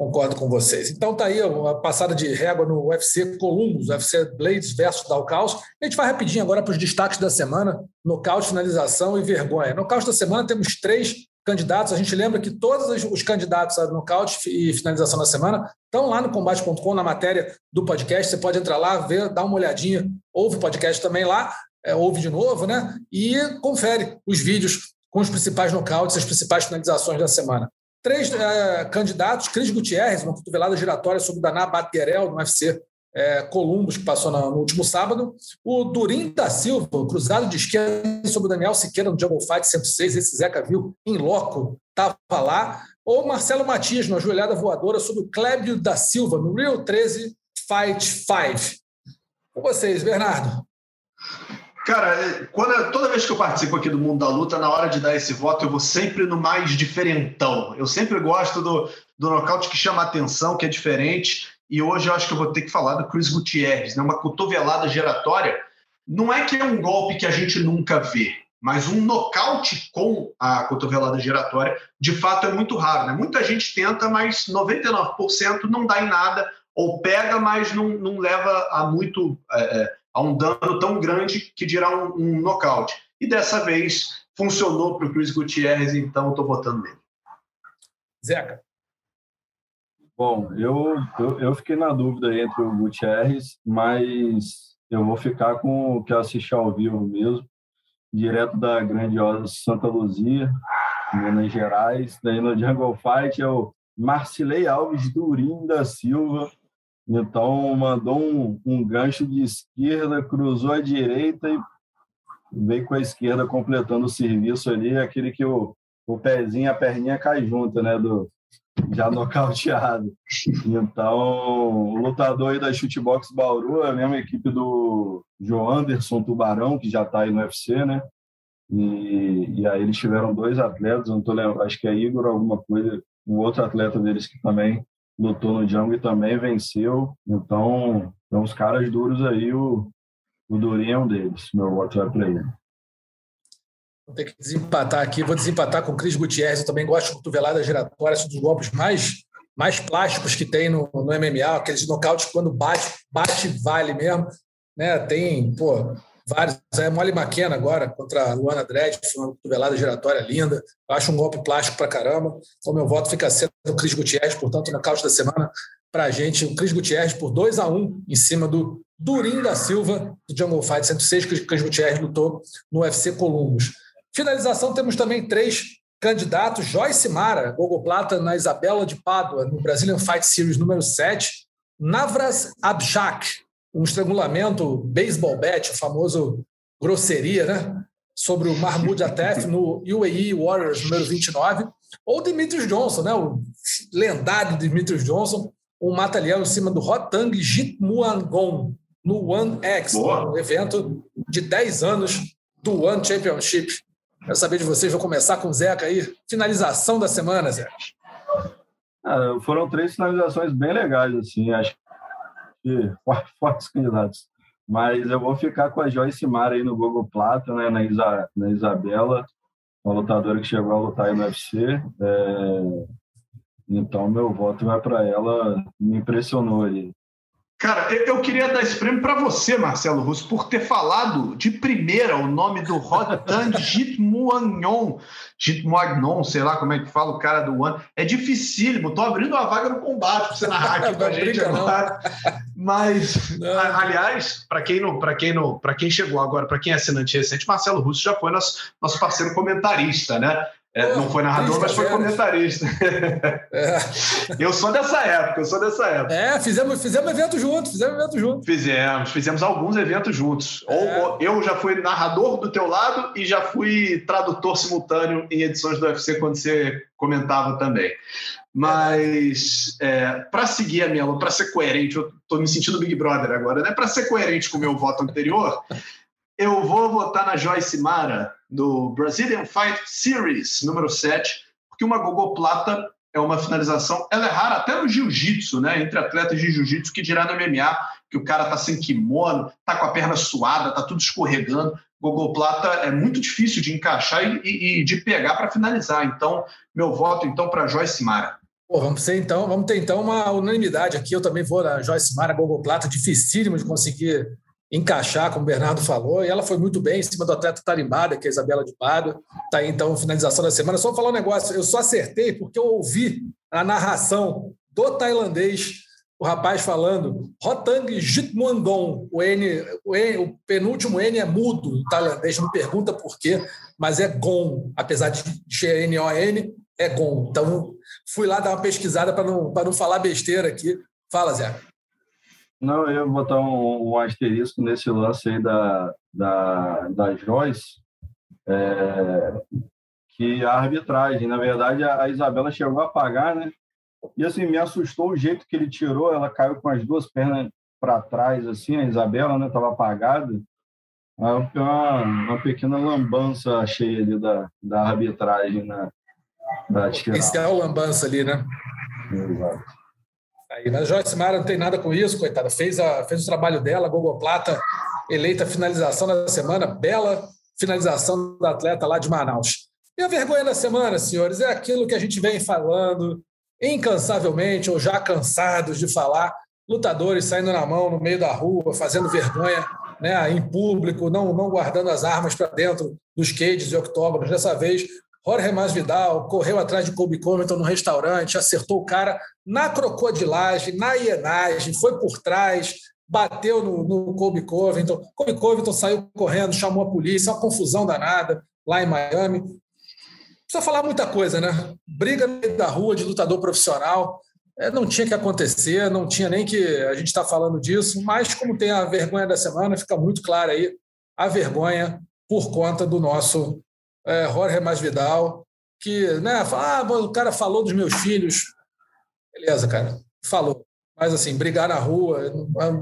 Concordo com vocês. Então tá aí uma passada de régua no UFC Columbus, UFC Blades versus Dalcaus. A gente vai rapidinho agora para os destaques da semana: nocaute, finalização e vergonha. Nocaute da semana temos três candidatos. A gente lembra que todos os candidatos a nocaute e finalização da semana estão lá no combate.com, na matéria do podcast. Você pode entrar lá, ver, dar uma olhadinha, ouve o podcast também lá, é, ouve de novo, né? E confere os vídeos com os principais nocautes, as principais finalizações da semana. três é, candidatos: Cris Gutierrez, uma cotovelada giratória sobre o Daná Baterel no UFC é, Columbus, que passou no, último sábado. O Durim da Silva, cruzado de esquerda sobre o Daniel Siqueira no Jungle Fight 106. Esse Zeca viu em loco, estava lá. Ou Marcelo Matias, numa joelhada voadora sobre o Clébio da Silva no Rio 13 Fight 5. Com vocês, Bernardo. Cara, é, quando, toda vez que eu participo aqui do Mundo da Luta, na hora de dar esse voto, eu vou sempre no mais diferentão. Eu sempre gosto do, do nocaute que chama atenção, que é diferente. E hoje eu acho que eu vou ter que falar do Chris Gutierrez, né? uma cotovelada giratória. Não é que é um golpe que a gente nunca vê, mas um nocaute com a cotovelada giratória, de fato, é muito raro. Né? Muita gente tenta, mas 99% não dá em nada, ou pega, mas não, não leva a muito é, é, a um dano tão grande que dirá um, um nocaute. E dessa vez funcionou para o Chris Gutierrez, então estou votando nele. Zeca. Bom, eu, eu, eu, fiquei na dúvida entre o Gutierrez, mas eu vou ficar com o que assisti ao vivo mesmo, direto da grandiosa Santa Luzia, Minas Gerais. Daí no Jungle Fight é o Marcilei Alves Durim da Silva. Então mandou um, um gancho de esquerda, cruzou a direita e veio com a esquerda completando o serviço ali, aquele que o, o pezinho, a perninha cai junto, né? Do, já nocauteado. Então, o lutador aí da Chutebox Bauru a mesma equipe do João Anderson Tubarão, que já está aí no UFC, né? E, e aí eles tiveram dois atletas, não tô lembrando, acho que é Igor alguma coisa, um outro atleta deles que também lutou no Django e também venceu. Então, são os caras duros aí, o, o Durinho é um deles. Meu voto vai para ele. Vou ter que desempatar aqui. Vou desempatar com o Cris Gutierrez. Eu também gosto de cotovelada giratória, um dos golpes mais, mais plásticos que tem no, no MMA, aqueles nocautes que quando bate, bate vale mesmo. Né? Tem, pô, vários. É Molly McKenna agora contra a Luana Dredd, foi uma cotovelada giratória linda. Eu acho um golpe plástico pra caramba. Então, meu voto fica sendo o Cris Gutierrez, portanto, nocaute da semana para a gente. O Cris Gutierrez por 2 a 1 um, em cima do Durim da Silva, do Jungle Fight 106, que o Cris Gutierrez lutou no UFC Columbus. Finalização, temos também três candidatos. Joyce Mara, Gogoplata na Isabela de Pádua, no Brazilian Fight Series número 7. Navras Abjak, um estrangulamento baseball bat, o famoso grosseria, né? Sobre o Mahmoud Atef no UAE Warriors número 29. Ou Demetrius Johnson, né? O lendário Demetrius Johnson, um mata-leão em cima do Rotang Jitmuangon no One X, um evento de 10 anos do One Championship Quero saber de vocês, vou começar com o Zeca aí. Finalização da semana, Zeca. Ah, foram três finalizações bem legais, assim, acho que fortes candidatos. Mas eu vou ficar com a Joyce Mara aí no Google Plata, né, na, Isa, na Isabela, uma lutadora que chegou a lutar aí no UFC. É... Então, meu voto vai para ela, me impressionou ali. Cara, eu queria dar esse prêmio para você, Marcelo Russo, por ter falado de primeira o nome do Rodan [LAUGHS] Jitmuagnon. Jitmuagnon, sei lá como é que fala o cara do One. É dificílimo. Tô abrindo uma vaga no combate para você narrar aqui [LAUGHS] com a gente agora. Mas, aliás, para quem não, para quem não, para quem chegou agora, para quem é assinante recente, Marcelo Russo já foi nosso, nosso parceiro comentarista, né? É, não foi narrador, mas foi comentarista. É. Eu sou dessa época, eu sou dessa época. É, fizemos, fizemos evento juntos, fizemos evento juntos. Fizemos, fizemos alguns eventos juntos. É. Ou, eu já fui narrador do teu lado e já fui tradutor simultâneo em edições do UFC quando você comentava também. Mas é, para seguir a minha, para ser coerente, eu estou me sentindo Big Brother agora, né? Para ser coerente com o meu voto anterior, eu vou votar na Joyce Mara, do Brazilian Fight Series, número 7, porque uma gogoplata é uma finalização, ela é rara até no jiu-jitsu, né? Entre atletas de jiu-jitsu, que dirá no MMA, que o cara tá sem kimono, tá com a perna suada, tá tudo escorregando. Gogoplata é muito difícil de encaixar e, e, e de pegar para finalizar. Então, meu voto então para Joyce Mara. Pô, vamos ter então, vamos ter então uma unanimidade aqui. Eu também vou na Joyce Mara, Gogoplata, dificílimo de conseguir encaixar, como o Bernardo falou, e ela foi muito bem em cima do atleta tarimbada, que é a Isabela de Pado. Está aí, então, finalização da semana. Só falar um negócio, eu só acertei porque eu ouvi a narração do tailandês, o rapaz falando Rotang Jitmuandong, o, N, o, N, o penúltimo N é mudo, o tailandês não pergunta por quê, mas é Gon, apesar de ser N-O-N, Egon. Então, fui lá dar uma pesquisada para não, não falar besteira aqui. Fala, Zé. Não, eu ia botar um, um asterisco nesse lance aí da, da, da Joyce, é, que a arbitragem, na verdade, a, a Isabela chegou a pagar, né? E assim, me assustou o jeito que ele tirou, ela caiu com as duas pernas para trás, assim, a Isabela, né? Estava apagada. Uma, uma pequena lambança achei ali da, da arbitragem na, da Esse é o lambança ali, né? Exato. Aí, na Joyce Mara não tem nada com isso, coitada. Fez, a, fez o trabalho dela, Gogo Plata, eleita finalização da semana, bela finalização da atleta lá de Manaus. E a vergonha da semana, senhores, é aquilo que a gente vem falando incansavelmente, ou já cansados de falar, lutadores saindo na mão no meio da rua, fazendo vergonha né, em público, não, não guardando as armas para dentro dos cages e octógonos. Dessa vez, Jorge Masvidal correu atrás de Colby Covington no restaurante, acertou o cara na crocodilagem, na hienagem, foi por trás, bateu no, no Colby Covington. Colby Covington saiu correndo, chamou a polícia, uma confusão danada lá em Miami precisa falar muita coisa, né? Briga da rua de lutador profissional. É, não tinha que acontecer, não tinha nem que a gente estar tá falando disso, mas como tem a vergonha da semana, fica muito claro aí a vergonha por conta do nosso é, Jorge Masvidal, que né, fala, ah, o cara falou dos meus filhos. Beleza, cara, falou. Mas assim, brigar na rua,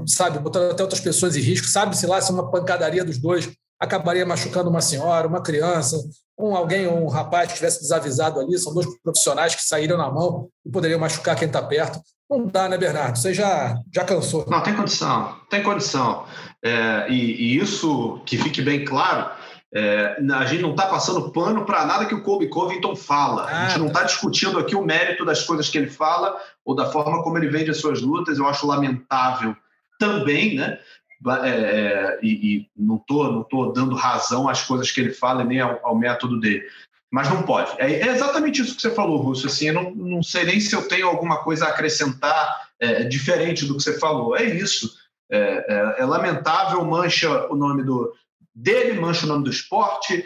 sabe, botando até outras pessoas em risco, sabe-se lá se uma pancadaria dos dois acabaria machucando uma senhora, uma criança, um alguém, um rapaz que tivesse desavisado ali, são dois profissionais que saíram na mão e poderiam machucar quem está perto. Não dá, né, Bernardo? Você já, já cansou. Não, tem condição, tem condição. É, e, e, isso, que fique bem claro, é, a gente não está passando pano para nada que o Colby Covington fala. Ah, a gente não está discutindo aqui o mérito das coisas que ele fala ou da forma como ele vende as suas lutas. Eu acho lamentável também, né? É, é, e, e, não estou não tô dando razão às coisas que ele fala nem ao, ao método dele. Mas não pode. É, é, exatamente isso que você falou, Russo. Assim, eu não, não sei nem se eu tenho alguma coisa a acrescentar é, diferente do que você falou. É isso. É, é, é lamentável, mancha o nome do, dele, mancha o nome do esporte,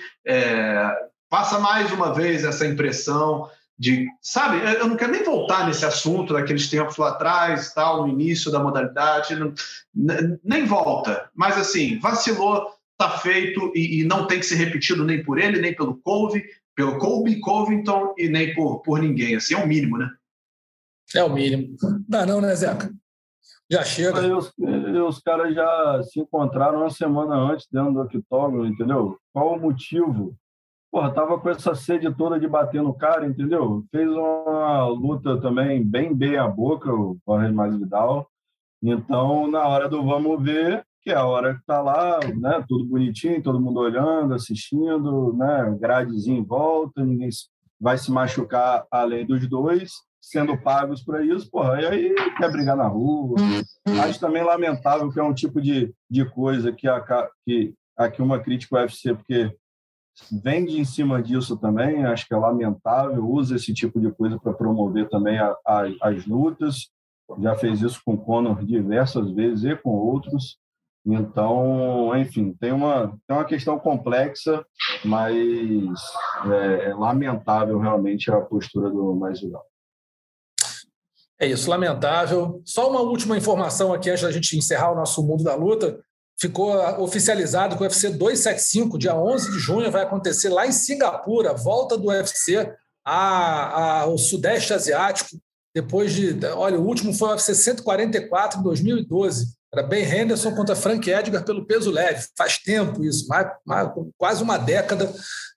passa mais uma vez essa impressão de, sabe, eu não quero nem voltar nesse assunto daqueles tempos lá atrás, tal, no início da modalidade, não, nem volta. Mas assim, vacilou, tá feito e, e, não tem que ser repetido nem por ele, nem pelo Colby, pelo Colby Covington e nem por, por ninguém. Assim, é o mínimo, né? É o mínimo. Dá não, né, Zeca? Já chega. Aí os, caras já se encontraram uma semana antes dentro do octógono, entendeu? Qual o motivo porra, tava com essa sede toda de bater no cara, entendeu? Fez uma luta também bem bem a boca, o Jorge Masvidal. Então, na hora do vamos ver, que é a hora que tá lá, né, tudo bonitinho, todo mundo olhando, assistindo, né, gradezinho em volta, ninguém vai se machucar além dos dois, sendo pagos para isso, porra, e aí quer brigar na rua. Acho também lamentável que é um tipo de, de coisa que, a, que aqui uma crítica ao UFC, porque vende em cima disso também, acho que é lamentável, usa esse tipo de coisa para promover também a, a, as lutas, já fez isso com o Conor diversas vezes e com outros, então, enfim, tem uma, tem uma questão complexa, mas é, é lamentável realmente a postura do Masvidal. É isso, lamentável. Só uma última informação aqui antes da gente encerrar o nosso mundo da luta. Ficou oficializado que o UFC 275, dia 11 de junho, vai acontecer lá em Singapura, volta do UFC ao Sudeste Asiático, depois de, olha, o último foi o UFC 144 em 2012, era Ben Henderson contra Frank Edgar pelo peso leve, faz tempo isso, mais, mais, quase uma década,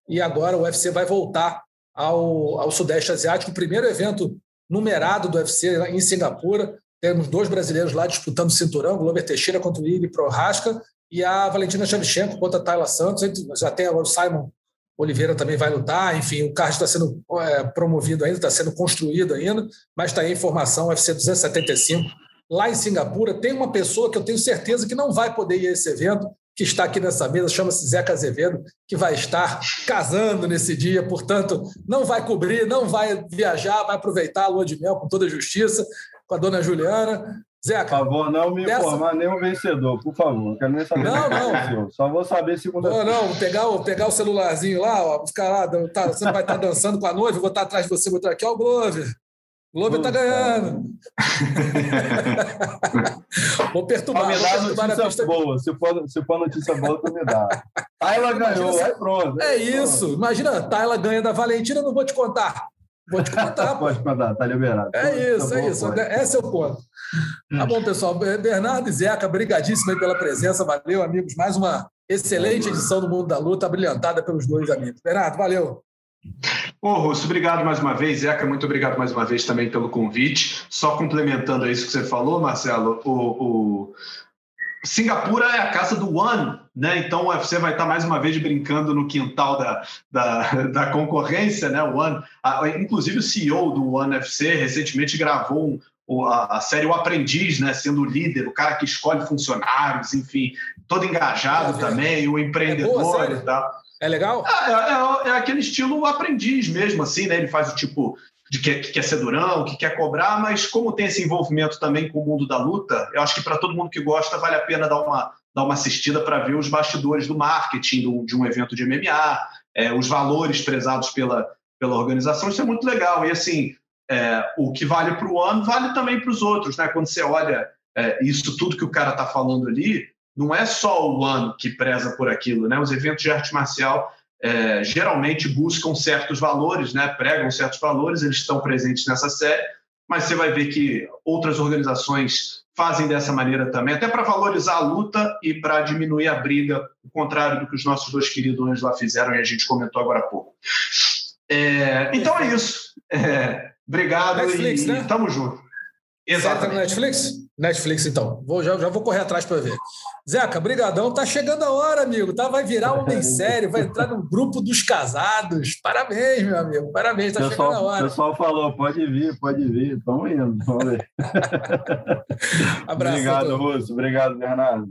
e agora o UFC vai voltar ao, ao Sudeste Asiático, o primeiro evento numerado do UFC em Singapura, temos dois brasileiros lá disputando o cinturão, Glover Teixeira contra o Igor Prohaska e a Valentina Shevchenko contra a Tayla Santos. Já tem agora o Simon Oliveira também vai lutar. Enfim, o card está sendo é, promovido ainda, está sendo construído ainda, mas está aí a informação, UFC 275, lá em Singapura. Tem uma pessoa que eu tenho certeza que não vai poder ir a esse evento, que está aqui nessa mesa, chama-se Zeca Azevedo, que vai estar casando nesse dia, portanto, não vai cobrir, não vai viajar, vai aproveitar a lua de mel com toda a justiça com a dona Juliana. Zeca. Por favor, não me dessa... informar nenhum vencedor, por favor. Não quero nem saber. Não, não. Só vou saber segunda Não, não. Pegar, vou pegar o celularzinho lá, ó, ficar lá. Tá, você vai estar tá dançando com a noiva, vou estar tá atrás de você, vou estar aqui, ó, o Glover. Glover tá ganhando. vou perturbar. Me vou notícia pista... boa. Se for, se for notícia boa, tu me dá. Tayla ganhou, aí pronto. É isso. Imagina, Tayla ganha da Valentina, não vou te contar. Vou te contar. [LAUGHS] Pode contar, tá liberado. É isso, tá é isso. Pode. Esse é o ponto. Tá bom, pessoal. Bernardo e Zeca, brigadíssimo aí pela presença. Valeu, amigos. Mais uma excelente edição do Mundo da Luta, brilhantada pelos dois amigos. Bernardo, valeu. Ô, Russo, obrigado mais uma vez. Zeca, muito obrigado mais uma vez também pelo convite. Só complementando isso que você falou, Marcelo, o, o... Singapura é a casa do One, né? Então o UFC vai estar mais uma vez brincando no quintal da, da, da concorrência, né? O One, a, inclusive o CEO do One UFC recentemente gravou um, a, série O Aprendiz, né? Sendo o líder, o cara que escolhe funcionários, enfim, todo engajado é, também, o empreendedor é boa, e tal. É legal? É, é, é, aquele estilo aprendiz mesmo, assim, né? Ele faz o tipo de que, que, quer ser durão, que quer cobrar, mas como tem esse envolvimento também com o mundo da luta, eu acho que para todo mundo que gosta vale a pena dar uma, dar uma assistida para ver os bastidores do marketing do, de um evento de MMA, é, os valores prezados pela, pela organização. Isso é muito legal. E assim, é, o que vale para o ano vale também para os outros, né? Quando você olha é, isso tudo que o cara está falando ali, não é só o ano que preza por aquilo, né? Os eventos de arte marcial é, geralmente buscam certos valores, né? Pregam certos valores, eles estão presentes nessa série, mas você vai ver que outras organizações fazem dessa maneira também, até para valorizar a luta e para diminuir a briga, o contrário do que os nossos dois queridos lá fizeram e a gente comentou agora há pouco. É, então é isso. É, obrigado Netflix, e, né? tamo junto. Exatamente. Netflix? Netflix, então. Vou, já, já vou correr atrás para ver. Zeca, brigadão. Tá chegando a hora, amigo. Tá, vai virar homem [LAUGHS] sério, vai entrar no grupo dos casados. Parabéns, meu amigo. Parabéns, tá pessoal, chegando a hora. O pessoal falou, pode vir, pode vir. Estamos indo, vamos [LAUGHS] ver. Abraço. Obrigado, Russo. Obrigado, Bernardo.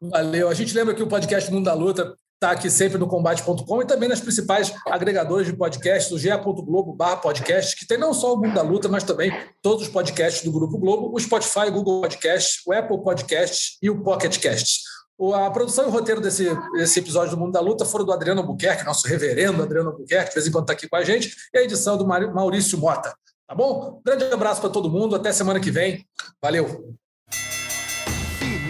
Valeu. A gente lembra que o podcast Mundo da Luta está aqui sempre no combate.com e também nas principais agregadores de podcasts, o ge.globo podcast, que tem não só o Mundo da Luta, mas também todos os podcasts do Grupo Globo, o Spotify, o Google Podcast, o Apple Podcast e o Pocket Cast. A produção e o roteiro desse, desse episódio do Mundo da Luta foram do Adriano Albuquerque, nosso reverendo Adriano Albuquerque, de vez em quando está aqui com a gente, e a edição do Maurício Mota. Tá bom? Grande abraço para todo mundo, até semana que vem. Valeu!